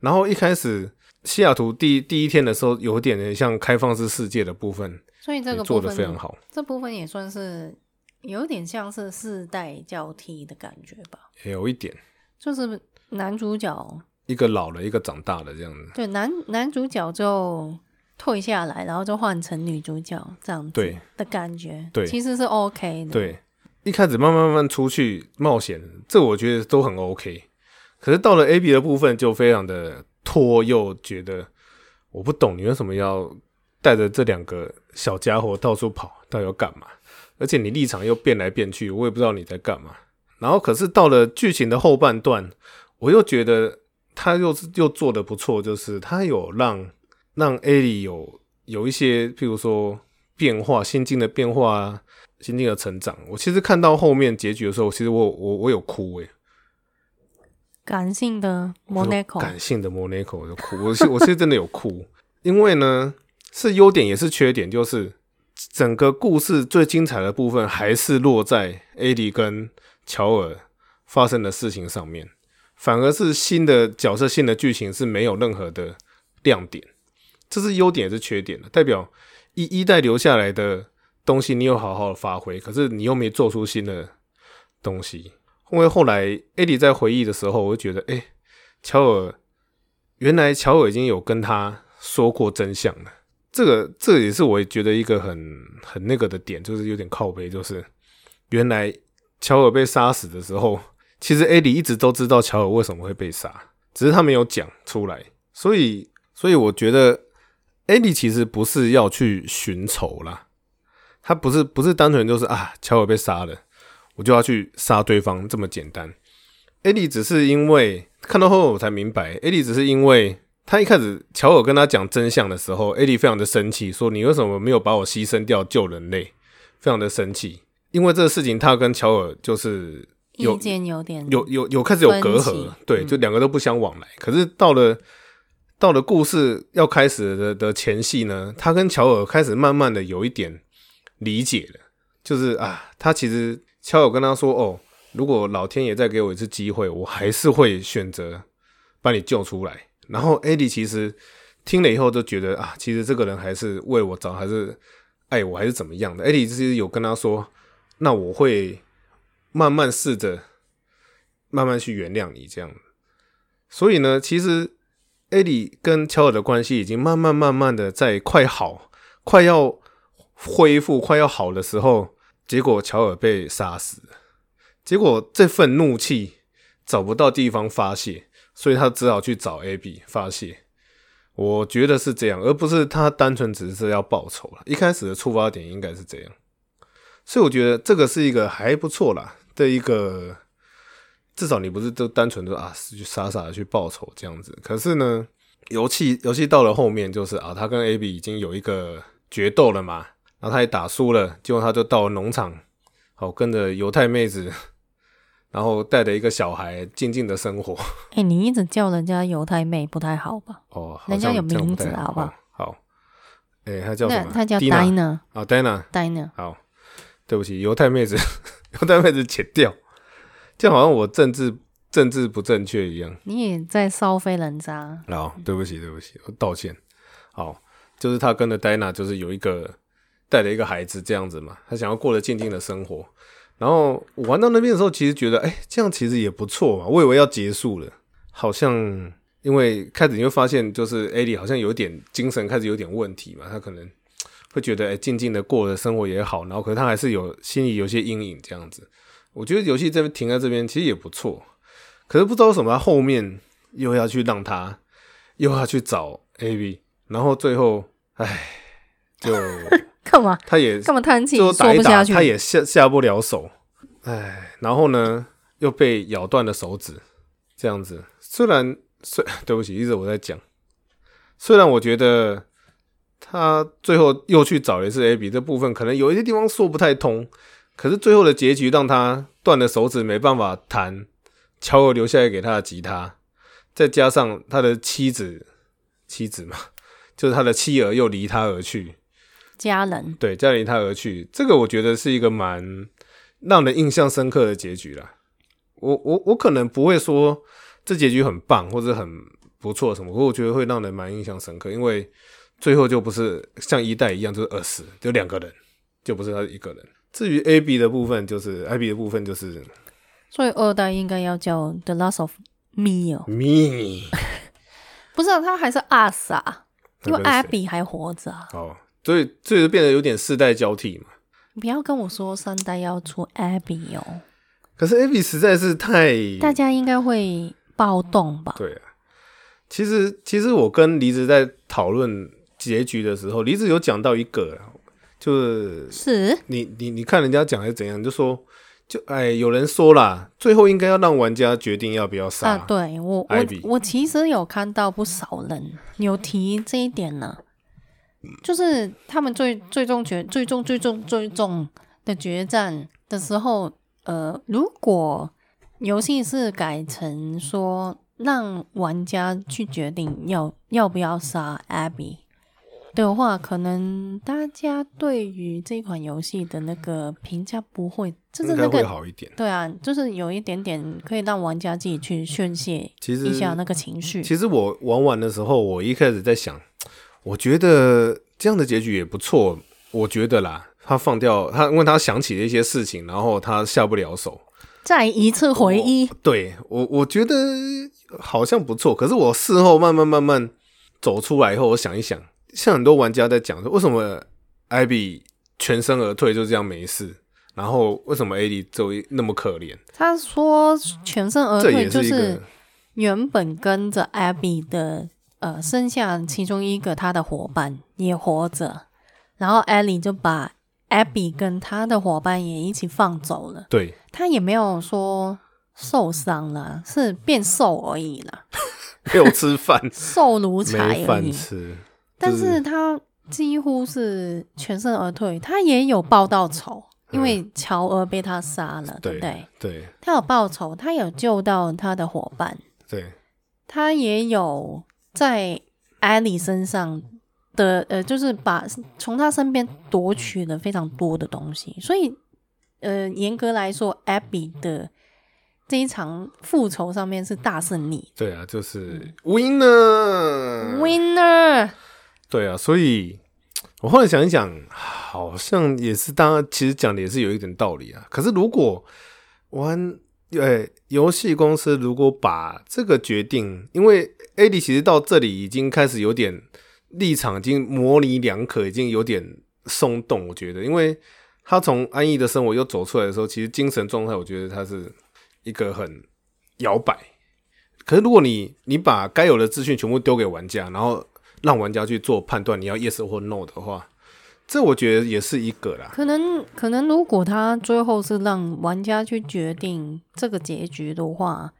Speaker 1: 然后一开始西雅图第第一天的时候，有点像开放式世界的部分，
Speaker 2: 所以这个
Speaker 1: 做的非常好。
Speaker 2: 这部分也算是有点像是世代交替的感觉吧，
Speaker 1: 有一点，
Speaker 2: 就是男主角
Speaker 1: 一个老了，一个长大了这样子。
Speaker 2: 对，男男主角就。退下来，然后就换成女主角这样子的感觉，
Speaker 1: 对，
Speaker 2: 其实是 OK 的。
Speaker 1: 对，一开始慢慢慢慢出去冒险，这我觉得都很 OK。可是到了 Abby 的部分，就非常的拖，又觉得我不懂你为什么要带着这两个小家伙到处跑，到底要干嘛？而且你立场又变来变去，我也不知道你在干嘛。然后可是到了剧情的后半段，我又觉得他又是又做的不错，就是他有让。让艾莉有有一些，譬如说变化、心境的变化啊，心境的成长。我其实看到后面结局的时候，其实我我我有哭诶，
Speaker 2: 感性的 Monaco，
Speaker 1: 感性的 Monaco 我就哭，我是我是真的有哭，因为呢是优点也是缺点，就是整个故事最精彩的部分还是落在艾迪跟乔尔发生的事情上面，反而是新的角色、新的剧情是没有任何的亮点。这是优点也是缺点的，代表一一代留下来的东西你有好好的发挥，可是你又没做出新的东西。因为后来艾迪在回忆的时候，我就觉得，哎，乔尔原来乔尔已经有跟他说过真相了。这个这也是我觉得一个很很那个的点，就是有点靠背，就是原来乔尔被杀死的时候，其实艾莉一直都知道乔尔为什么会被杀，只是他没有讲出来。所以，所以我觉得。艾莉其实不是要去寻仇啦，他不是不是单纯就是啊，乔尔被杀了，我就要去杀对方这么简单。艾莉只是因为看到后我才明白，艾莉只是因为他一开始乔尔跟他讲真相的时候，艾莉非常的生气，说你为什么没有把我牺牲掉救人类？非常的生气，因为这个事情他跟乔尔就是有
Speaker 2: 意见有点
Speaker 1: 有有有开始有隔阂，对，就两个都不相往来。嗯、可是到了。到了故事要开始的的前戏呢，他跟乔尔开始慢慢的有一点理解了，就是啊，他其实乔尔跟他说：“哦，如果老天爷再给我一次机会，我还是会选择把你救出来。”然后艾莉其实听了以后就觉得啊，其实这个人还是为我着，还是爱我，还是怎么样的。艾莉其实有跟他说：“那我会慢慢试着慢慢去原谅你这样。”所以呢，其实。艾莉跟乔尔的关系已经慢慢慢慢的在快好，快要恢复，快要好的时候，结果乔尔被杀死。结果这份怒气找不到地方发泄，所以他只好去找 A B 发泄。我觉得是这样，而不是他单纯只是要报仇了。一开始的出发点应该是这样，所以我觉得这个是一个还不错啦的一个。至少你不是都单纯的啊，去傻傻的去报仇这样子。可是呢，游戏游戏到了后面就是啊，他跟 A B 已经有一个决斗了嘛，然后他也打输了，结果他就到农场，好跟着犹太妹子，然后带着一个小孩静静的生活。
Speaker 2: 哎、欸，你一直叫人家犹太妹不太好吧？
Speaker 1: 哦，
Speaker 2: 人家有名字好不好？
Speaker 1: 好，哎、欸，他叫什么？
Speaker 2: 他叫 Dina
Speaker 1: 啊，Dina
Speaker 2: Dina。
Speaker 1: 好，对不起，犹太妹子，犹太妹子剪掉。就好像我政治政治不正确一样，
Speaker 2: 你也在烧飞人渣。
Speaker 1: 好，对不起，对不起，我道歉。好，就是他跟着 Dina，，就是有一个带了一个孩子这样子嘛，他想要过得静静的生活。然后我玩到那边的时候，其实觉得，哎、这样其实也不错嘛。我以为要结束了，好像因为开始你会发现，就是 Ellie 好像有点精神开始有点问题嘛，她可能会觉得哎，静静的过的生活也好，然后可是她还是有心里有些阴影这样子。我觉得游戏这边停在这边其实也不错，可是不知道为什么后面又要去让她又要去找 A B，然后最后哎就。
Speaker 2: 干嘛？
Speaker 1: 他也
Speaker 2: 干嘛叹气？
Speaker 1: 最后打一打，
Speaker 2: 下去。
Speaker 1: 他也下下不了手，哎，然后呢，又被咬断了手指，这样子。虽然，虽 对不起，一直我在讲。虽然我觉得他最后又去找了一次 Abby 这部分，可能有一些地方说不太通。可是最后的结局让他断了手指，没办法弹乔尔留下来给他的吉他，再加上他的妻子，妻子嘛，就是他的妻儿又离他而去。
Speaker 2: 家人
Speaker 1: 对，家人离他而去，这个我觉得是一个蛮让人印象深刻的结局啦。我我我可能不会说这结局很棒或者很不错什么，可我觉得会让人蛮印象深刻，因为最后就不是像一代一样就是二死，就两个人，就不是他一个人。至于 Abby 的部分，就是 Abby 的部分就是，
Speaker 2: 所以二代应该要叫 The Last of Me 哦
Speaker 1: ，Me，
Speaker 2: 不是啊，他还是 Us 啊，因为 Abby 还活着啊。
Speaker 1: 哦。所以，这就变得有点世代交替嘛。
Speaker 2: 不要跟我说三代要出 Abby 哦。
Speaker 1: 可是 Abby 实在是太……
Speaker 2: 大家应该会暴动吧？
Speaker 1: 对啊。其实，其实我跟离子在讨论结局的时候，离子有讲到一个，就是
Speaker 2: 是
Speaker 1: 你你你看人家讲还是怎样，就说就哎，有人说啦，最后应该要让玩家决定要不要杀。
Speaker 2: 啊，对我我我其实有看到不少人有提这一点呢。就是他们最最终决最终最终最终的决战的时候，呃，如果游戏是改成说让玩家去决定要要不要杀 Abby 的话，可能大家对于这款游戏的那个评价不会，就是那个
Speaker 1: 会好一点。
Speaker 2: 对啊，就是有一点点可以让玩家自己去宣泄一下那个情绪。
Speaker 1: 其实我玩完的时候，我一开始在想。我觉得这样的结局也不错。我觉得啦，他放掉他，因为他想起了一些事情，然后他下不了手，
Speaker 2: 再一次回忆。
Speaker 1: 哦、对我，我觉得好像不错。可是我事后慢慢慢慢走出来以后，我想一想，像很多玩家在讲说，为什么艾比全身而退就这样没事，然后为什么艾迪就那么可怜？
Speaker 2: 他说全身而退就是原本跟着艾比的。呃，剩下其中一个他的伙伴也活着，然后艾莉就把艾比跟他的伙伴也一起放走了。
Speaker 1: 对，
Speaker 2: 他也没有说受伤了，是变瘦而已了。
Speaker 1: 没有吃饭，
Speaker 2: 瘦如柴而已。
Speaker 1: 饭吃，
Speaker 2: 但是他几乎是全身而退。他也有报到仇，嗯、因为乔尔被他杀了，对不对？
Speaker 1: 对，
Speaker 2: 他有报仇，他有救到他的伙伴。
Speaker 1: 对，
Speaker 2: 他也有。在艾莉身上的呃，就是把从她身边夺取了非常多的东西，所以呃，严格来说，艾比的这一场复仇上面是大胜利。
Speaker 1: 对啊，就是 winner
Speaker 2: winner。
Speaker 1: 对啊，所以我后来想一想，好像也是，当然其实讲的也是有一点道理啊。可是如果玩。对，游戏公司如果把这个决定，因为 Ellie 其实到这里已经开始有点立场，已经模棱两可，已经有点松动。我觉得，因为他从安逸的生活又走出来的时候，其实精神状态，我觉得他是一个很摇摆。可是如果你你把该有的资讯全部丢给玩家，然后让玩家去做判断，你要 yes 或 no 的话。这我觉得也是一个啦。可
Speaker 2: 能可能，如果他最后是让玩家去决定这个结局的话，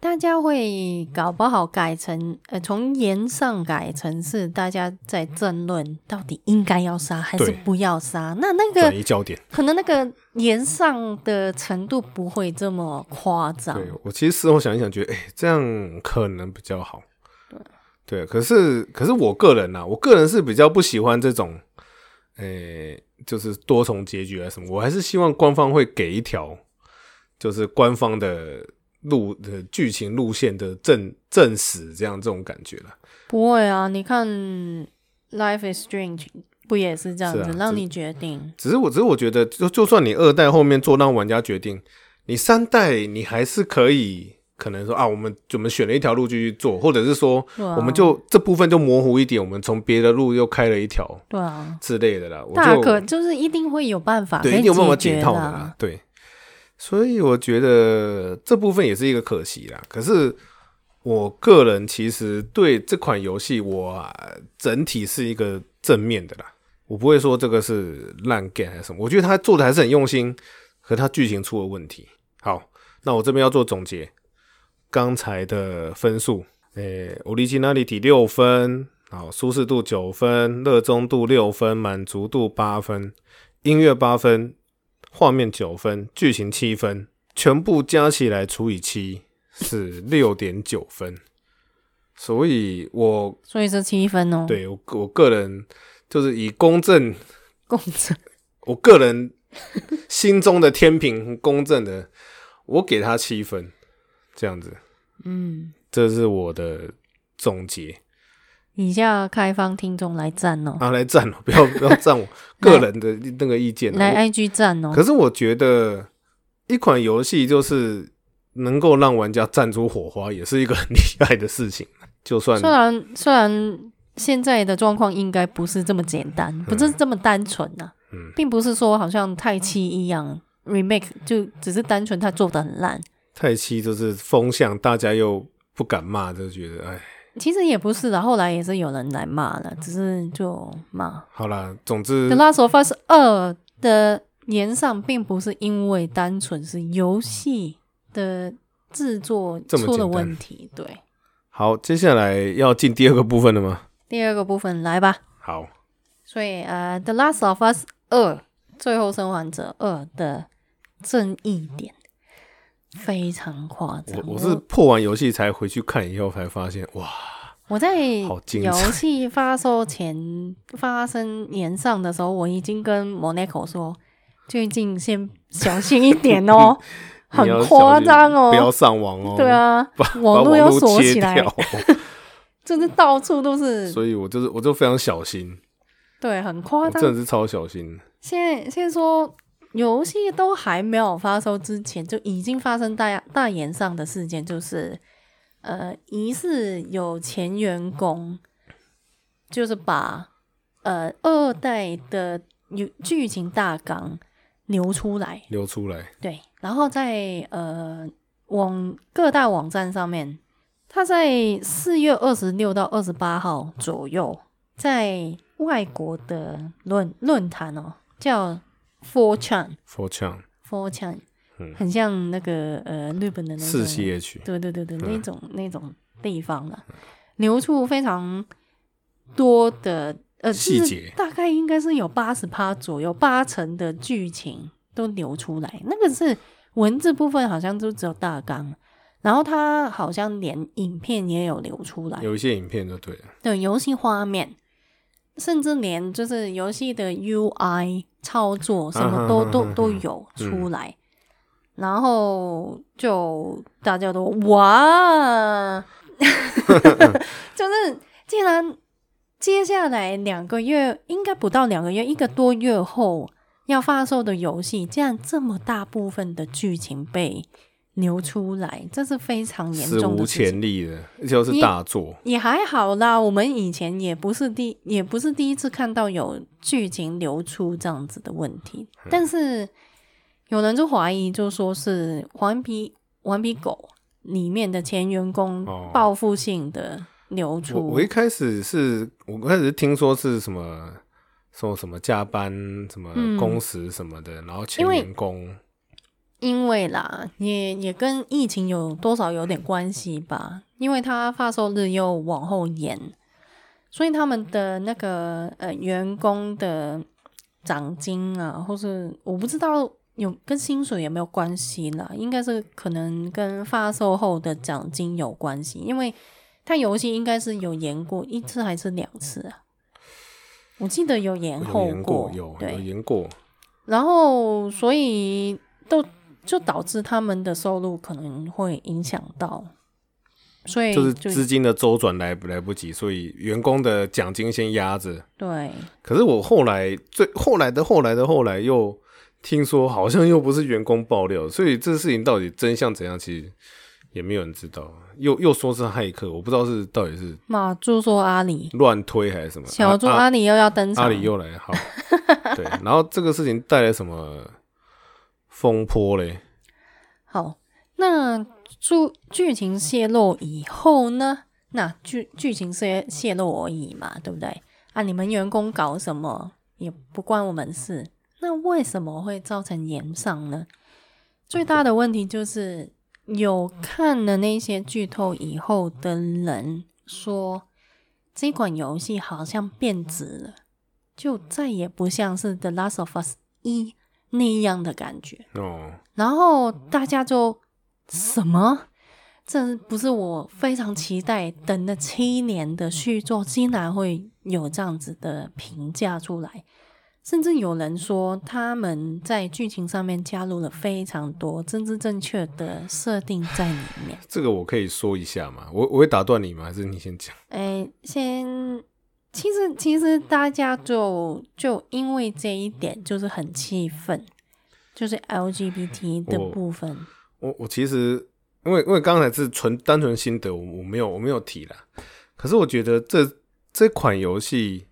Speaker 2: 大家会搞不好改成呃，从言上改成是大家在争论到底应该要杀还是不要杀。那那个
Speaker 1: 焦点
Speaker 2: 可能那个言上的程度不会这么夸张。
Speaker 1: 对，我其实事后想一想，觉得哎、欸，这样可能比较好。对对，可是可是我个人呢、啊，我个人是比较不喜欢这种。诶、欸，就是多重结局啊什么，我还是希望官方会给一条，就是官方的路的剧情路线的正正史，这样这种感觉了。
Speaker 2: 不会啊，你看《Life is Strange》不也是这样子，啊、让你决定？
Speaker 1: 只是我，只是我觉得，就就算你二代后面做让玩家决定，你三代你还是可以可能说啊，我们我们选了一条路继续做，或者是说，
Speaker 2: 啊、
Speaker 1: 我们就这部分就模糊一点，我们从别的路又开了一条，
Speaker 2: 对啊
Speaker 1: 之类的啦。
Speaker 2: 大可就是一定会有办法，
Speaker 1: 对，一定有办法解套的啦。对，所以我觉得这部分也是一个可惜啦。可是我个人其实对这款游戏，我整体是一个正面的啦。我不会说这个是烂 game 还是什么，我觉得他做的还是很用心，可他剧情出了问题。好，那我这边要做总结。刚才的分数，诶，Originality 六分，好，舒适度九分，热衷度六分，满足度八分，音乐八分，画面九分，剧情七分，全部加起来除以七是六点九分，所以我
Speaker 2: 所以是七分哦。
Speaker 1: 对我我个人就是以公正
Speaker 2: 公正，
Speaker 1: 我个人心中的天平公正的，我给他七分。这样子，
Speaker 2: 嗯，
Speaker 1: 这是我的总结。
Speaker 2: 以下开放听众来赞哦，
Speaker 1: 啊，来赞哦，不要不要赞我 个人的那个意见，
Speaker 2: 来 IG 赞哦。
Speaker 1: 可是我觉得一款游戏就是能够让玩家赞出火花，也是一个很厉害的事情。就算
Speaker 2: 虽然虽然现在的状况应该不是这么简单，不是这么单纯呐、啊，嗯，并不是说好像太七一样 remake 就只是单纯它做的很烂。
Speaker 1: 太七就是风向，大家又不敢骂，就觉得哎，
Speaker 2: 其实也不是的，后来也是有人来骂了，只是就骂。
Speaker 1: 好啦，总之，《
Speaker 2: The Last of Us 二》的年上并不是因为单纯是游戏的制作出了问题，对。
Speaker 1: 好，接下来要进第二个部分了吗？
Speaker 2: 第二个部分来吧。
Speaker 1: 好。
Speaker 2: 所以呃，《The Last of Us 二》最后生还者二的正义点。非常夸张！
Speaker 1: 我我是破完游戏才回去看以后才发现，哇！
Speaker 2: 我在游戏发售前发生年上的时候，我已经跟 Monaco 说，最近先小心一点哦，很夸张哦，
Speaker 1: 不要上网哦。
Speaker 2: 对啊，网络要锁起来，真的 到处都是。
Speaker 1: 所以我就是我就非常小心，
Speaker 2: 对，很夸张，
Speaker 1: 真的是超小心。
Speaker 2: 现在现在说。游戏都还没有发售之前，就已经发生大大言上的事件，就是呃，疑似有前员工就是把呃二代的剧情大纲流出来，
Speaker 1: 流出来，
Speaker 2: 对，然后在呃网各大网站上面，他在四月二十六到二十八号左右，在外国的论论坛哦，叫。4chan，4chan，4chan，很像那个呃日本的那种。
Speaker 1: 四 C H，
Speaker 2: 对对对对，嗯、那种那种地方了，流出非常多的呃细节，大概应该是有八十趴左右，八成的剧情都流出来。那个是文字部分，好像就只有大纲，然后它好像连影片也有流出来，
Speaker 1: 有一些影片就对了，
Speaker 2: 对游戏画面。甚至连就是游戏的 UI 操作什么都都都有出来，然后就大家都哇，就是竟然接下来两个月，应该不到两个月，一个多月后要发售的游戏，竟然这么大部分的剧情被。流出来，这是非常严重的，
Speaker 1: 史无前例的，就是大作
Speaker 2: 也。也还好啦，我们以前也不是第，也不是第一次看到有剧情流出这样子的问题。嗯、但是有人就怀疑，就说是《顽皮顽皮狗》里面的前员工报复性的流出。
Speaker 1: 哦、我，我一开始是我开始听说是什么说什么加班什么工时什么的，嗯、然后前员工。
Speaker 2: 因为啦，也也跟疫情有多少有点关系吧。因为他发售日又往后延，所以他们的那个呃员工的奖金啊，或是我不知道有跟薪水有没有关系啦，应该是可能跟发售后的奖金有关系。因为他游戏应该是有延过一次还是两次啊？我记得有延后过，
Speaker 1: 有
Speaker 2: 对，
Speaker 1: 有延过。
Speaker 2: 然后所以都。就导致他们的收入可能会影响到，所以就
Speaker 1: 就是资金的周转来不来不及，所以员工的奖金先压着。
Speaker 2: 对。
Speaker 1: 可是我后来最后来的后来的后来又听说，好像又不是员工爆料，所以这事情到底真相怎样，其实也没有人知道，又又说是骇客，我不知道是到底是
Speaker 2: 马猪说阿里
Speaker 1: 乱推还是什么，
Speaker 2: 小猪阿里又要登场，
Speaker 1: 阿里又来，好，对，然后这个事情带来什么风波嘞？
Speaker 2: 好，那剧剧情泄露以后呢？那剧剧情泄泄露而已嘛，对不对？啊，你们员工搞什么也不关我们事，那为什么会造成炎上呢？最大的问题就是。有看了那些剧透以后的人说，这款游戏好像变质了，就再也不像是《The Last of Us》一那样的感觉。哦，然后大家就什么？这不是我非常期待等了七年的续作，竟然会有这样子的评价出来。甚至有人说，他们在剧情上面加入了非常多政治正确的设定在里面。
Speaker 1: 这个我可以说一下吗？我我会打断你吗？还是你先讲？
Speaker 2: 哎、欸，先，其实其实大家就就因为这一点就是很气愤，就是 LGBT 的部分。
Speaker 1: 我我，我其实因为因为刚才是纯单纯心得，我我没有我没有提啦。可是我觉得这这款游戏。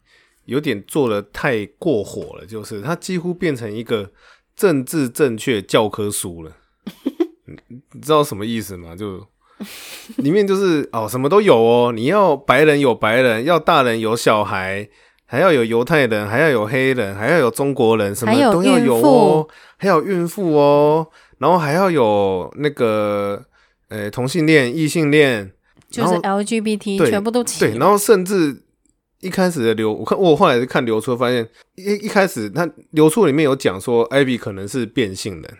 Speaker 1: 有点做的太过火了，就是它几乎变成一个政治正确教科书了。你知道什么意思吗？就 里面就是哦，什么都有哦。你要白人有白人，要大人有小孩，还要有犹太人，还要有黑人，还要有中国人，什么都要有哦。还有孕妇哦，然后还要有那个呃同性恋、异性恋，
Speaker 2: 就是 LGBT 全部都齐。
Speaker 1: 对，然后甚至。一开始的流，我看我后来是看流出，发现一一开始他流出里面有讲说艾比可能是变性人。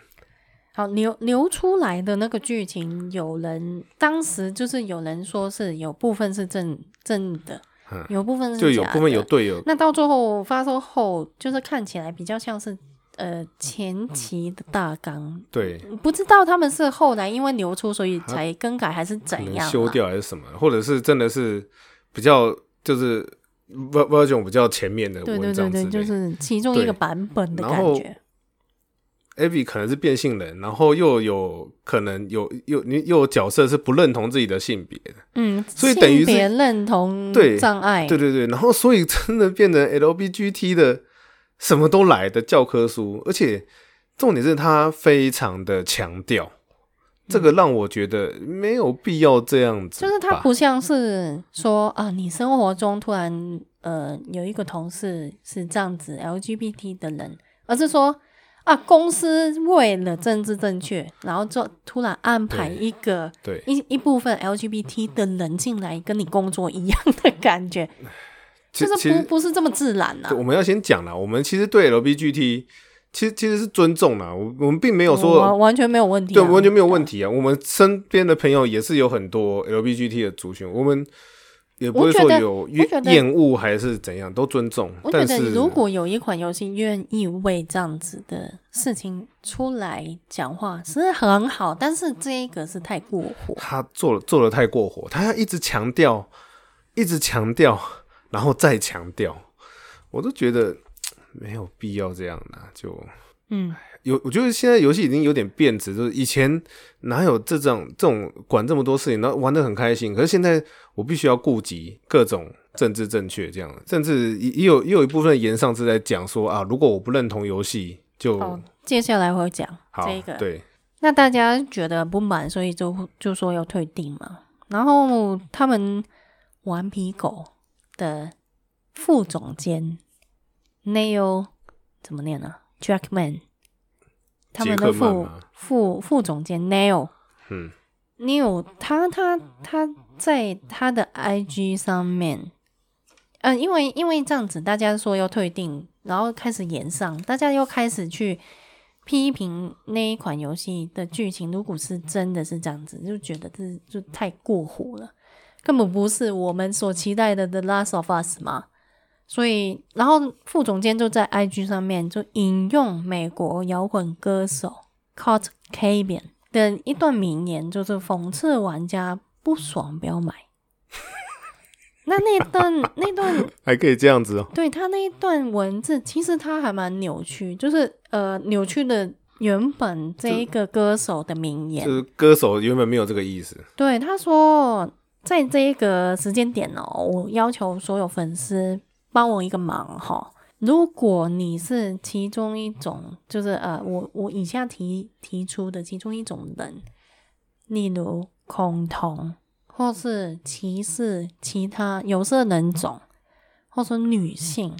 Speaker 2: 好，流流出来的那个剧情，有人当时就是有人说是有部分是真真的，嗯、有部分是假的，
Speaker 1: 就有部分有队友。
Speaker 2: 那到最后发售后，就是看起来比较像是呃前期的大纲。
Speaker 1: 对，
Speaker 2: 不知道他们是后来因为流出所以才更改，还是怎样
Speaker 1: 修掉还是什么，或者是真的是比较就是。version 比较前面的文章，
Speaker 2: 对对对对，就是其中一个版本的感觉。
Speaker 1: Abby 可能是变性人，然后又有可能有又你又有角色是不认同自己的性别的，
Speaker 2: 嗯，
Speaker 1: 所以等于是
Speaker 2: 认同对障碍，
Speaker 1: 对对对，然后所以真的变成 LBGT 的什么都来的教科书，而且重点是他非常的强调。这个让我觉得没有必要这样子，
Speaker 2: 就是他不像是说啊，你生活中突然呃有一个同事是这样子 LGBT 的人，而是说啊，公司为了政治正确，然后就突然安排一个
Speaker 1: 对
Speaker 2: 一一部分 LGBT 的人进来跟你工作一样的感觉，就是不不是这么自然啊。
Speaker 1: 我们要先讲啦，我们其实对 LGBT。其实其实是尊重啦，我我们并没有说
Speaker 2: 完全没有问题，
Speaker 1: 对，完全没有问题啊。我们身边的朋友也是有很多 LGBT 的族群，我们也不会说有厌厌恶还是怎样，都尊重。
Speaker 2: 我觉得如果有一款游戏愿意为这样子的事情出来讲话，是很好，但是这一个是太过火，
Speaker 1: 他做了做的太过火，他要一直强调，一直强调，然后再强调，我都觉得。没有必要这样的，就嗯，有我觉得现在游戏已经有点变质，就是以前哪有这种这种管这么多事情，然后玩的很开心。可是现在我必须要顾及各种政治正确，这样，甚至也有也有一部分言上是在讲说啊，如果我不认同游戏，就
Speaker 2: 好，接下来会讲这个
Speaker 1: 对。
Speaker 2: 那大家觉得不满，所以就就说要退订嘛。然后他们顽皮狗的副总监。Neil 怎么念呢、啊、？Jackman，他们的副副副总监 Neil，嗯，Neil 他他他在他的 IG 上面，嗯、呃，因为因为这样子，大家说要退订，然后开始延上，大家又开始去批评那一款游戏的剧情。如果是真的是这样子，就觉得这就太过火了，根本不是我们所期待的 The Last of Us 嘛。所以，然后副总监就在 IG 上面就引用美国摇滚歌手 Kurt Cobain 的一段名言，就是讽刺玩家不爽不要买。那那段那段
Speaker 1: 还可以这样子哦？
Speaker 2: 对，他那一段文字，其实他还蛮扭曲，就是呃扭曲的原本这一个歌手的名言，
Speaker 1: 就是歌手原本没有这个意思。
Speaker 2: 对，他说，在这一个时间点哦，我要求所有粉丝帮我一个忙哈。如果你是其中一种，就是呃，我我以下提提出的其中一种人，例如恐同，或是歧视其他有色人种，或是女性，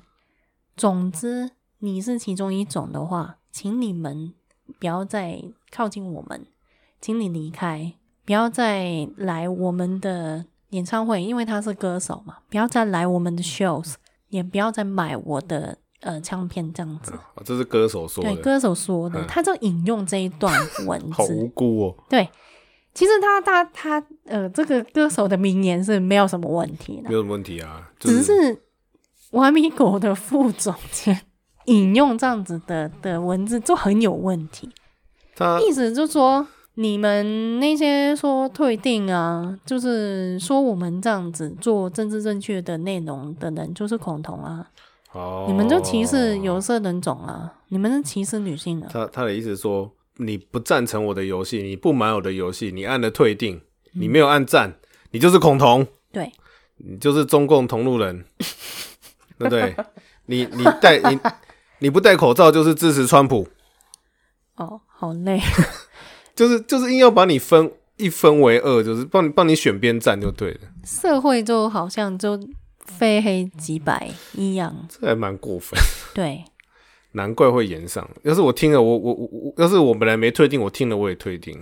Speaker 2: 总之你是其中一种的话，请你们不要再靠近我们，请你离开，不要再来我们的演唱会，因为他是歌手嘛，不要再来我们的 shows。也不要再买我的呃唱片这样子。
Speaker 1: 啊，这是歌手说的。
Speaker 2: 对，歌手说的，嗯、他就引用这一段文字。
Speaker 1: 好无辜哦。
Speaker 2: 对，其实他他他呃，这个歌手的名言是没有什么问题的，
Speaker 1: 没有什么问题啊。就是、
Speaker 2: 只是玩米狗的副总监引用这样子的的文字就很有问题。他意思就是说。你们那些说退订啊，就是说我们这样子做政治正确的内容的人就是恐同啊。哦，你们就歧视有色人种啊，你们是歧视女性啊。
Speaker 1: 他他的意思说，你不赞成我的游戏，你不买我的游戏，你按了退订，你没有按赞，嗯，你就是恐同。
Speaker 2: 对，
Speaker 1: 你就是中共同路人，对不对？你你戴你你不戴口罩就是支持川普。
Speaker 2: 哦，好累。
Speaker 1: 就是就是硬要把你分一分为二，就是帮你帮你选边站就对了。
Speaker 2: 社会就好像就非黑即白一样，
Speaker 1: 这还蛮过分。
Speaker 2: 对，
Speaker 1: 难怪会炎上。要是我听了，我我我，要是我本来没退订，我听了我也退订。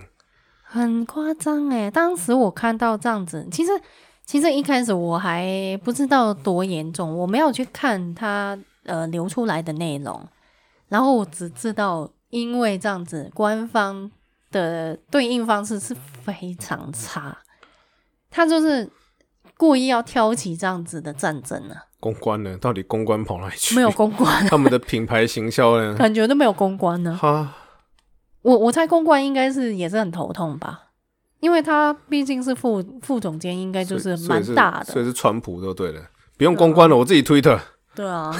Speaker 2: 很夸张哎！当时我看到这样子，其实其实一开始我还不知道多严重，我没有去看他呃流出来的内容，然后我只知道因为这样子官方。的对应方式是非常差，他就是故意要挑起这样子的战争呢、啊。
Speaker 1: 公关呢？到底公关跑哪里去？
Speaker 2: 没有公关，
Speaker 1: 他们的品牌行销呢？
Speaker 2: 感觉都没有公关呢。哈，我我猜公关应该是也是很头痛吧，因为他毕竟是副副总监，应该就是蛮大的所，
Speaker 1: 所以是川普就对了，不用公关了，啊、我自己推特。
Speaker 2: 对啊，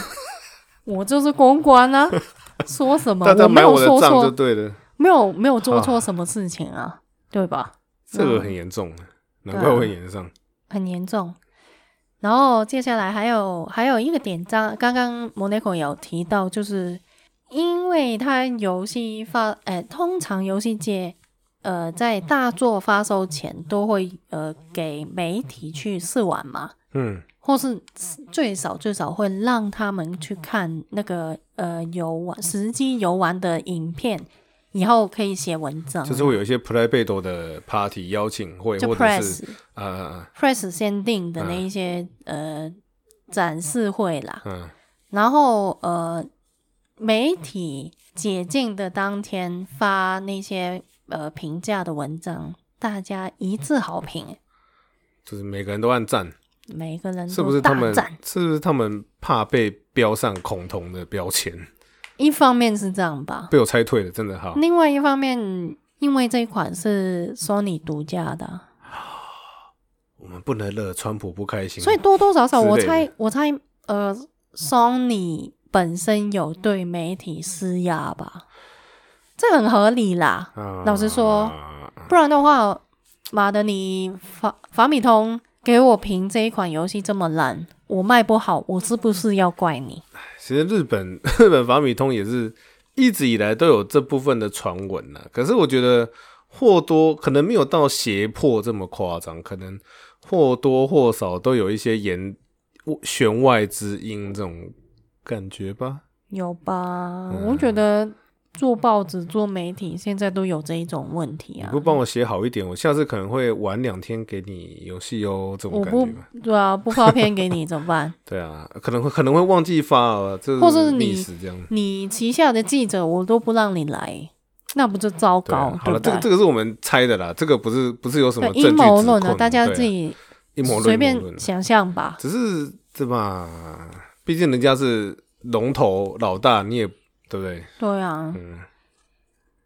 Speaker 2: 我就是公关啊，说什么
Speaker 1: 他买我的账就对了。
Speaker 2: 没有没有做错什么事情啊，啊对吧？
Speaker 1: 这个很严重，难怪会严上，
Speaker 2: 很严重。然后接下来还有还有一个点，刚刚刚 Monaco 有提到，就是因为他游戏发，哎，通常游戏界，呃，在大作发售前都会呃给媒体去试玩嘛，嗯，或是最少最少会让他们去看那个呃游玩实际游玩的影片。以后可以写文章，
Speaker 1: 就是会有一些 private 的 party 邀请会，
Speaker 2: 就 press, 或者是呃 press 限定的那一些、嗯、呃展示会啦。嗯，然后呃媒体解禁的当天发那些呃评价的文章，大家一致好评，
Speaker 1: 就是每个人都按赞，
Speaker 2: 每个人都
Speaker 1: 是不是他们是不是他们怕被标上恐同的标签？
Speaker 2: 一方面是这样吧，
Speaker 1: 被我猜对了，真的好。
Speaker 2: 另外一方面，因为这一款是 Sony 独家的，
Speaker 1: 我们不能惹川普不开心。
Speaker 2: 所以多多少少，我猜，我猜，呃，Sony 本身有对媒体施压吧，这很合理啦。啊、老实说，不然的话，妈的，你法法米通给我评这一款游戏这么烂，我卖不好，我是不是要怪你？
Speaker 1: 其实日本 日本法米通也是一直以来都有这部分的传闻呐，可是我觉得或多可能没有到胁迫这么夸张，可能或多或少都有一些言弦外之音这种感觉吧？
Speaker 2: 有吧？嗯、我觉得。做报纸、做媒体，现在都有这一种问题啊！
Speaker 1: 你不帮我写好一点，我下次可能会晚两天给你游戏哦。这种感觉，
Speaker 2: 对啊，不发片给你怎么办？
Speaker 1: 对啊，可能会可能会忘记发啊，这或是历史这样。
Speaker 2: 你旗下的记者，我都不让你来，那不就糟糕？
Speaker 1: 啊、好了，这个这个是我们猜的啦，这个不是不是有什么阴
Speaker 2: 谋论的，大家自己阴谋论随便想象吧。
Speaker 1: 只是对吧？毕竟人家是龙头老大，你也。对不对？
Speaker 2: 对啊。嗯。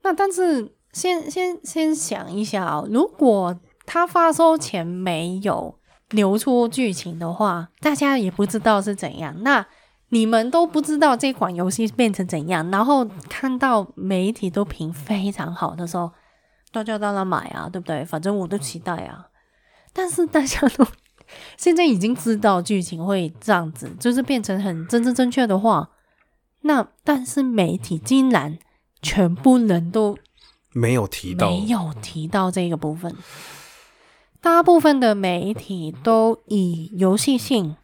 Speaker 2: 那但是先先先想一下啊，如果他发售前没有流出剧情的话，大家也不知道是怎样。那你们都不知道这款游戏变成怎样，然后看到媒体都评非常好的时候，大家当然买啊，对不对？反正我都期待啊。但是大家都 现在已经知道剧情会这样子，就是变成很真正正确的话。那但是媒体竟然全部人都
Speaker 1: 没有提到，
Speaker 2: 没有提到这个部分。大部分的媒体都以游戏性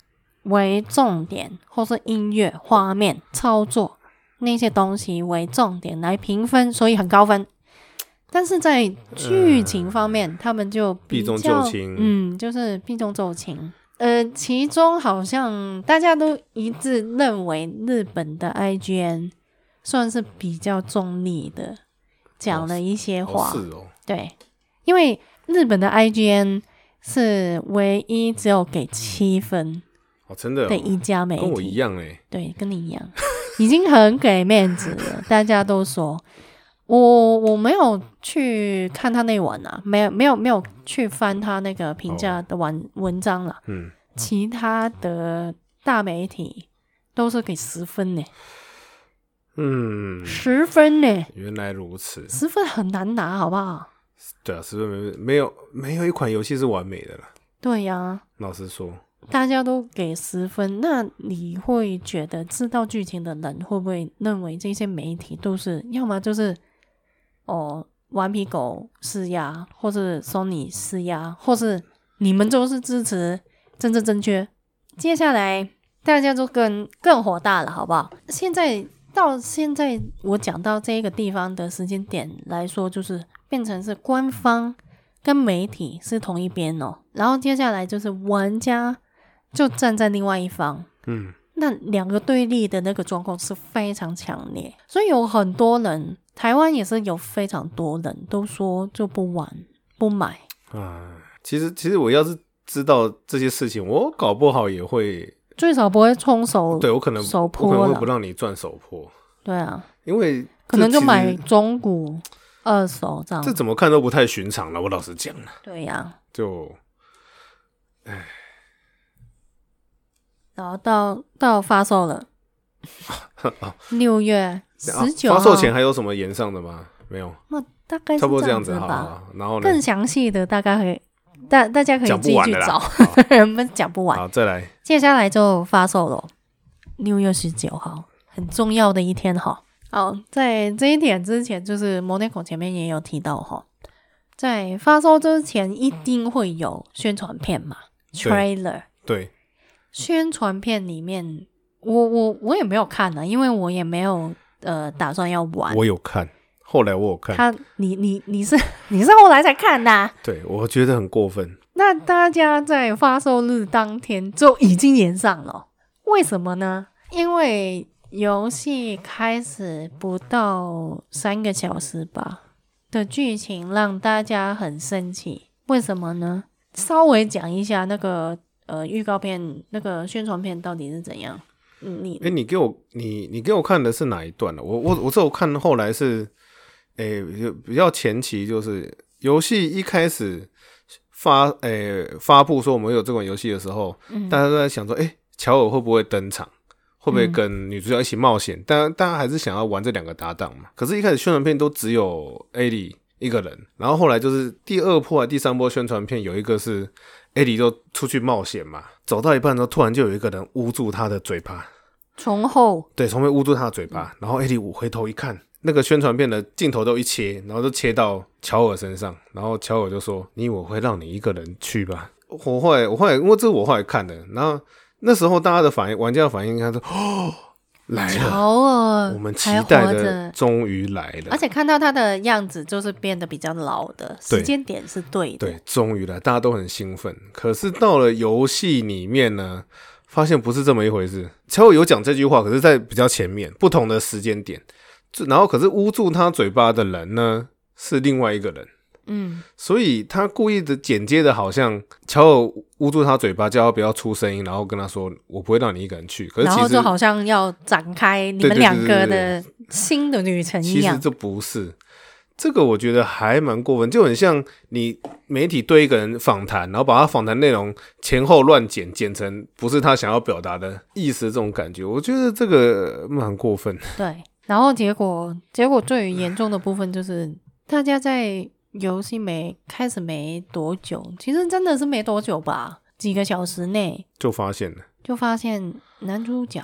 Speaker 2: 为重点，或是音乐、画面、操作那些东西为重点来评分，所以很高分。但是在剧情方面，呃、他们就避重就轻，嗯，就是避重就轻。呃，其中好像大家都一致认为，日本的 IGN 算是比较中立的，讲了一些话。哦哦哦、对，因为日本的 IGN 是唯一只有给七分。
Speaker 1: 哦，真的，
Speaker 2: 对一家媒体
Speaker 1: 跟我一样哎，
Speaker 2: 对，跟你一样，已经很给面子了。大家都说，我我没有去看他那文啊，没有没有没有去翻他那个评价的文文章了。嗯，其他的大媒体都是给十分呢。嗯，十分呢？
Speaker 1: 原来如此，
Speaker 2: 十分很难拿，好不好？
Speaker 1: 对啊，十分没没有没有一款游戏是完美的了。
Speaker 2: 对呀、啊，
Speaker 1: 老实说。
Speaker 2: 大家都给十分，那你会觉得知道剧情的人会不会认为这些媒体都是要么就是哦顽皮狗施压，或是 Sony 施压，或是你们都是支持政治正确？接下来大家就更更火大了，好不好？现在到现在我讲到这个地方的时间点来说，就是变成是官方跟媒体是同一边哦，然后接下来就是玩家。就站在另外一方，嗯，那两个对立的那个状况是非常强烈，所以有很多人，台湾也是有非常多人都说就不玩不买
Speaker 1: 啊。其实，其实我要是知道这些事情，我搞不好也会，
Speaker 2: 最少不会冲手，
Speaker 1: 对我可能
Speaker 2: 手破，
Speaker 1: 我可能会不让你赚手破，
Speaker 2: 对啊，
Speaker 1: 因为
Speaker 2: 可能就买中古二手这样，
Speaker 1: 这怎么看都不太寻常了。我老实讲了，
Speaker 2: 对呀、啊，
Speaker 1: 就，唉。
Speaker 2: 然后到到发售了，六月十九号。
Speaker 1: 发售前还有什么延上的吗？没有。
Speaker 2: 那大概
Speaker 1: 差不多这样子吧。然后
Speaker 2: 更详细的大概可以大大家可以自己去找，人 们讲不完。
Speaker 1: 好，再来。
Speaker 2: 接下来就发售了，六月十九号，很重要的一天哈。好，在这一点之前，就是 Moneko 前面也有提到哈，在发售之前一定会有宣传片嘛，trailer。
Speaker 1: 对。
Speaker 2: 宣传片里面，我我我也没有看呢，因为我也没有呃打算要玩。
Speaker 1: 我有看，后来我有看。
Speaker 2: 他，你你你是 你是后来才看的啊？
Speaker 1: 对，我觉得很过分。
Speaker 2: 那大家在发售日当天就已经炎上了，为什么呢？因为游戏开始不到三个小时吧的剧情让大家很生气。为什么呢？稍微讲一下那个。呃，预告片那个宣传片到底是怎样？你哎、
Speaker 1: 欸，你给我你你给我看的是哪一段呢？我我我这我看后来是，哎、欸，比较前期就是游戏一开始发哎、欸、发布说我们有这款游戏的时候，嗯、大家都在想说，哎、欸，乔尔会不会登场？会不会跟女主角一起冒险？当然、嗯，大家还是想要玩这两个搭档嘛。可是，一开始宣传片都只有艾莉一个人，然后后来就是第二波还第三波宣传片有一个是。艾莉就出去冒险嘛，走到一半的时候，突然就有一个人捂住他的嘴巴，
Speaker 2: 从后
Speaker 1: 对，从后捂住他的嘴巴，然后艾莉回头一看，那个宣传片的镜头都一切，然后就切到乔尔身上，然后乔尔就说：“你我会让你一个人去吧。”我后来我后来，因为这是我后来看的，然后那时候大家的反应，玩家的反应，应该说：“ 哦。”来了，我们期待的终于来了，
Speaker 2: 而且看到他的样子，就是变得比较老的时间点是对的。
Speaker 1: 对，终于来，大家都很兴奋。可是到了游戏里面呢，发现不是这么一回事。乔尔有讲这句话，可是在比较前面，不同的时间点。然后，可是捂住他嘴巴的人呢，是另外一个人。嗯，所以他故意的剪接的，好像乔尔捂住他嘴巴，叫他不要出声音，然后跟他说：“我不会让你一个人去。”可是其实，然后
Speaker 2: 就好像要展开你们两个的新的旅程一样。
Speaker 1: 其实这不是这个我觉得还蛮过分，就很像你媒体对一个人访谈，然后把他访谈内容前后乱剪，剪成不是他想要表达的意思，这种感觉，我觉得这个蛮过分。
Speaker 2: 对，然后结果结果最严重的部分就是，大家在游戏没开始没多久，其实真的是没多久吧，几个小时内
Speaker 1: 就发现了，
Speaker 2: 就发现男主角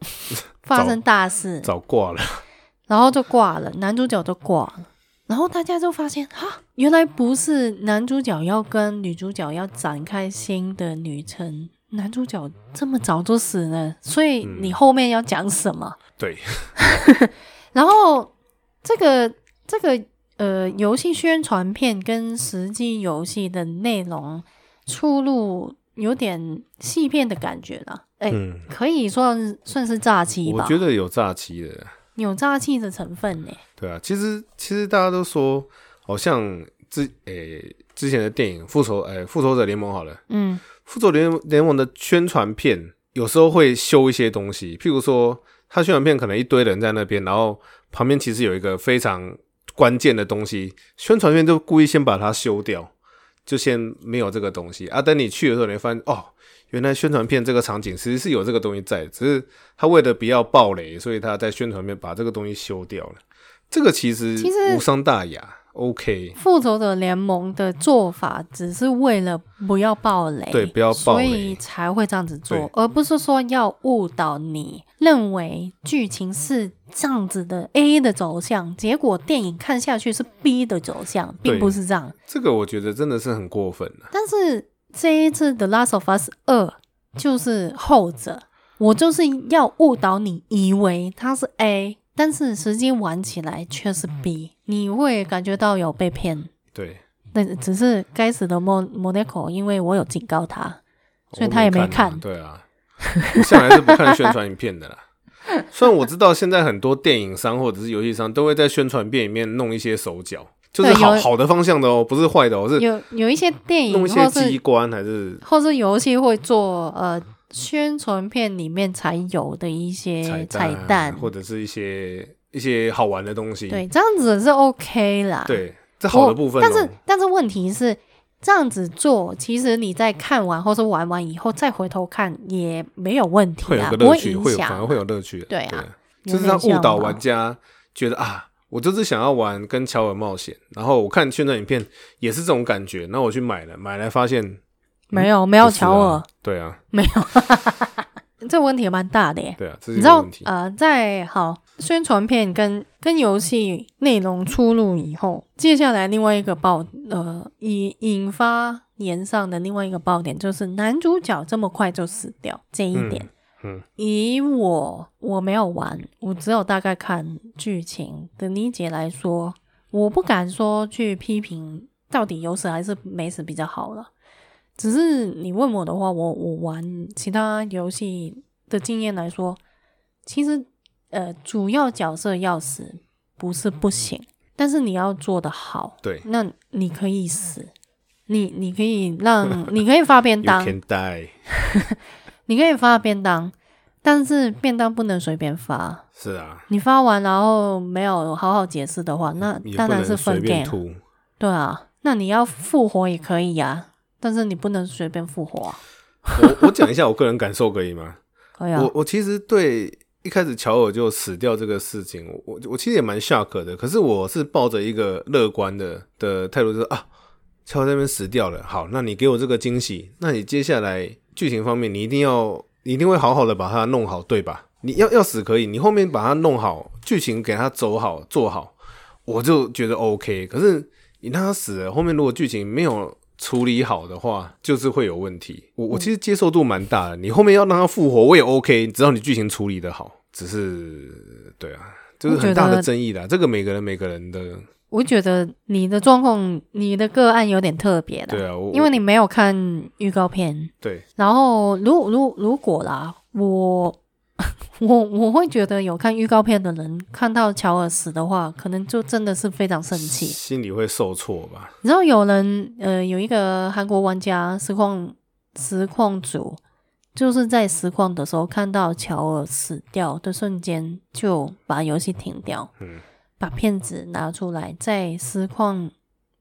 Speaker 2: 发生大事，
Speaker 1: 早挂了，
Speaker 2: 然后就挂了，男主角就挂了。然后大家就发现，哈，原来不是男主角要跟女主角要展开新的旅程，男主角这么早就死了，所以你后面要讲什么？嗯、
Speaker 1: 对。
Speaker 2: 然后这个这个呃，游戏宣传片跟实际游戏的内容出入有点戏片的感觉了，哎，嗯、可以算算是诈欺吧？
Speaker 1: 我觉得有诈欺的。
Speaker 2: 有诈欺的成分呢？
Speaker 1: 对啊，其实其实大家都说，好像之诶、欸、之前的电影复仇诶、欸、复仇者联盟好了，嗯，复仇联联盟的宣传片有时候会修一些东西，譬如说，他宣传片可能一堆人在那边，然后旁边其实有一个非常关键的东西，宣传片就故意先把它修掉，就先没有这个东西啊。等你去的时候，你会发现哦。原来宣传片这个场景其实是有这个东西在，只是他为了不要爆雷，所以他在宣传片把这个东西修掉了。这个其实其实无伤大雅。OK，
Speaker 2: 复仇者联盟的做法只是为了不要爆雷，
Speaker 1: 对，不要爆雷，
Speaker 2: 所以才会这样子做，而不是说要误导你认为剧情是这样子的 A 的走向，结果电影看下去是 B 的走向，并不是这样。
Speaker 1: 这个我觉得真的是很过分了。
Speaker 2: 但是。这一次的《Last of Us 二》就是后者，我就是要误导你以为它是 A，但是实际玩起来却是 B，你会感觉到有被骗。
Speaker 1: 对，
Speaker 2: 但只是该死的莫莫奈可，因为我有警告他，所以他也没看。
Speaker 1: 没看啊对啊，我向来是不看宣传影片的啦。虽然我知道现在很多电影商或者是游戏商都会在宣传片里面弄一些手脚。就是好好的方向的哦，不是坏的哦，是
Speaker 2: 有有一些电影，
Speaker 1: 弄一些机关还是
Speaker 2: 或是游戏会做呃宣传片里面才有的一些彩蛋，彩蛋
Speaker 1: 或者是一些一些好玩的东西。
Speaker 2: 对，这样子是 OK 啦。
Speaker 1: 对，这好的部分哦。
Speaker 2: 但是但是问题是这样子做，其实你在看完或是玩完以后再回头看也没有问题啊，不会影响，
Speaker 1: 反而会有乐趣。
Speaker 2: 对啊，
Speaker 1: 就是让误导玩家觉得啊。我就是想要玩跟乔尔冒险，然后我看宣传影片也是这种感觉，然后我去买了，买来发现
Speaker 2: 没有没有乔尔，
Speaker 1: 对啊，
Speaker 2: 没有，这问题也蛮大的耶。
Speaker 1: 对啊，
Speaker 2: 你知道呃，在好宣传片跟跟游戏内容出入以后，接下来另外一个爆呃引引发年上的另外一个爆点就是男主角这么快就死掉这一点。嗯以我我没有玩，我只有大概看剧情的理解来说，我不敢说去批评到底有死还是没死比较好了。只是你问我的话，我我玩其他游戏的经验来说，其实呃主要角色要死不是不行，但是你要做的好。
Speaker 1: 对，
Speaker 2: 那你可以死，你你可以让你可以发便当。你可以发便当，但是便当不能随便发。
Speaker 1: 是啊，
Speaker 2: 你发完然后没有好好解释的话，那当然是分给。对啊，那你要复活也可以呀，但是你不能随便复活啊。
Speaker 1: 我我讲一下我个人感受可以吗？
Speaker 2: 可以啊。
Speaker 1: 我我其实对一开始乔尔就死掉这个事情，我我其实也蛮 shock 的。可是我是抱着一个乐观的的态度，就是啊，乔尔那边死掉了，好，那你给我这个惊喜，那你接下来。剧情方面，你一定要，你一定会好好的把它弄好，对吧？你要要死可以，你后面把它弄好，剧情给它走好做好，我就觉得 OK。可是你让他死了，后面如果剧情没有处理好的话，就是会有问题。我我其实接受度蛮大的，你后面要让他复活，我也 OK，只要你剧情处理的好。只是对啊，就是很大的争议啦。这个每个人每个人的。
Speaker 2: 我觉得你的状况，你的个案有点特别的，
Speaker 1: 对啊，
Speaker 2: 因为你没有看预告片，
Speaker 1: 对。
Speaker 2: 然后，如如如果啦，我 我我会觉得有看预告片的人看到乔尔死的话，可能就真的是非常生气，
Speaker 1: 心里会受挫吧。
Speaker 2: 然后有人呃，有一个韩国玩家实况实况组，就是在实况的时候看到乔尔死掉的瞬间，就把游戏停掉。嗯。把片子拿出来，在实况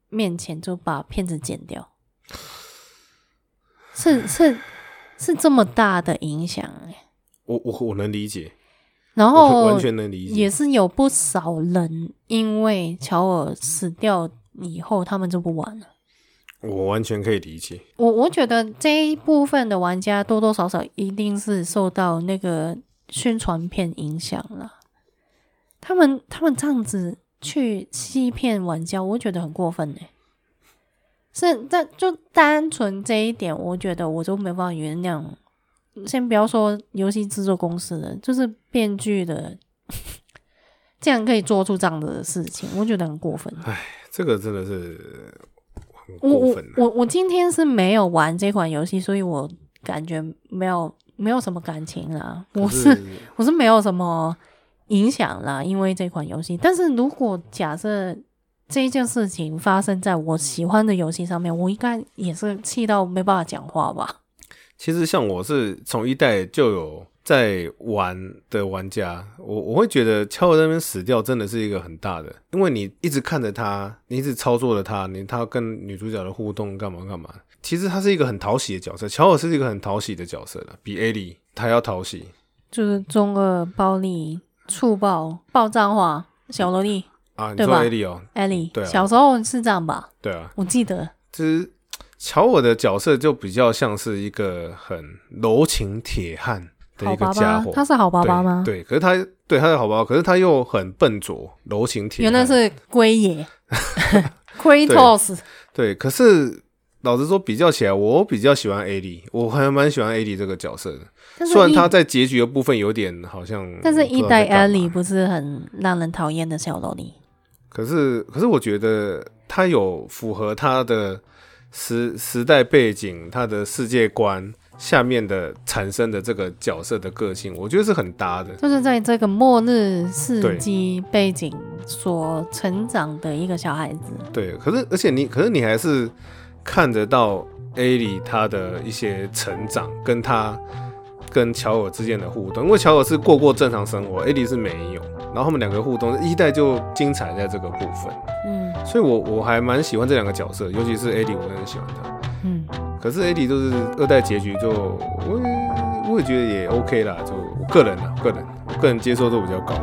Speaker 2: 面前就把片子剪掉，是是是这么大的影响哎。
Speaker 1: 我我我能理解，
Speaker 2: 然后
Speaker 1: 完全能理解，
Speaker 2: 也是有不少人因为乔尔死掉以后，他们就不玩了。
Speaker 1: 我完全可以理解。
Speaker 2: 我我觉得这一部分的玩家多多少少一定是受到那个宣传片影响了。他们他们这样子去欺骗玩家，我觉得很过分呢。是，但就单纯这一点，我觉得我就没办法原谅。先不要说游戏制作公司的，就是编剧的，竟然可以做出这样的事情，我觉得很过分。
Speaker 1: 哎，这个真的是。
Speaker 2: 我我我我今天是没有玩这款游戏，所以我感觉没有没有什么感情啦。是我是我是没有什么影响啦，因为这款游戏。但是如果假设这一件事情发生在我喜欢的游戏上面，我应该也是气到没办法讲话吧。
Speaker 1: 其实像我是从一代就有。在玩的玩家，我我会觉得乔尔那边死掉真的是一个很大的，因为你一直看着他，你一直操作着他，你他跟女主角的互动干嘛干嘛，其实他是一个很讨喜的角色，乔尔是一个很讨喜的角色的，比艾莉他要讨喜，
Speaker 2: 就是中二、暴力、粗暴、爆炸化小萝莉
Speaker 1: 啊，你说？艾莉哦，
Speaker 2: 艾莉，
Speaker 1: 对啊，
Speaker 2: 小时候是这样吧？
Speaker 1: 对啊，
Speaker 2: 我记得，
Speaker 1: 其实乔我的角色就比较像是一个很柔情铁汉。的一个家伙，
Speaker 2: 他是好爸爸吗？
Speaker 1: 对，对，可是他对他是好爸爸，可是他又很笨拙、柔情铁汉。
Speaker 2: 原来是龟爷，Kratos。
Speaker 1: 对，可是老实说，比较起来，我比较喜欢艾莉，我还蛮喜欢艾莉这个角色的。虽然他在结局的部分有点好像，
Speaker 2: 但是一代艾莉不是很让人讨厌的小萝莉。
Speaker 1: 可是，可是我觉得他有符合他的时时代背景，他的世界观。下面的产生的这个角色的个性，我觉得是很搭的，
Speaker 2: 就是在这个末日世纪背景所成长的一个小孩子。
Speaker 1: 对，可是而且你，可是你还是看得到艾莉她的一些成长，跟她跟乔尔之间的互动，因为乔尔是过过正常生活，艾迪是没有，然后他们两个互动一代就精彩在这个部分。嗯，所以我我还蛮喜欢这两个角色，尤其是艾迪，我很喜欢他。嗯。可是 AD 就是二代结局就，就我我也觉得也 OK 啦，就我个人啊，个人我个人接受度比较高。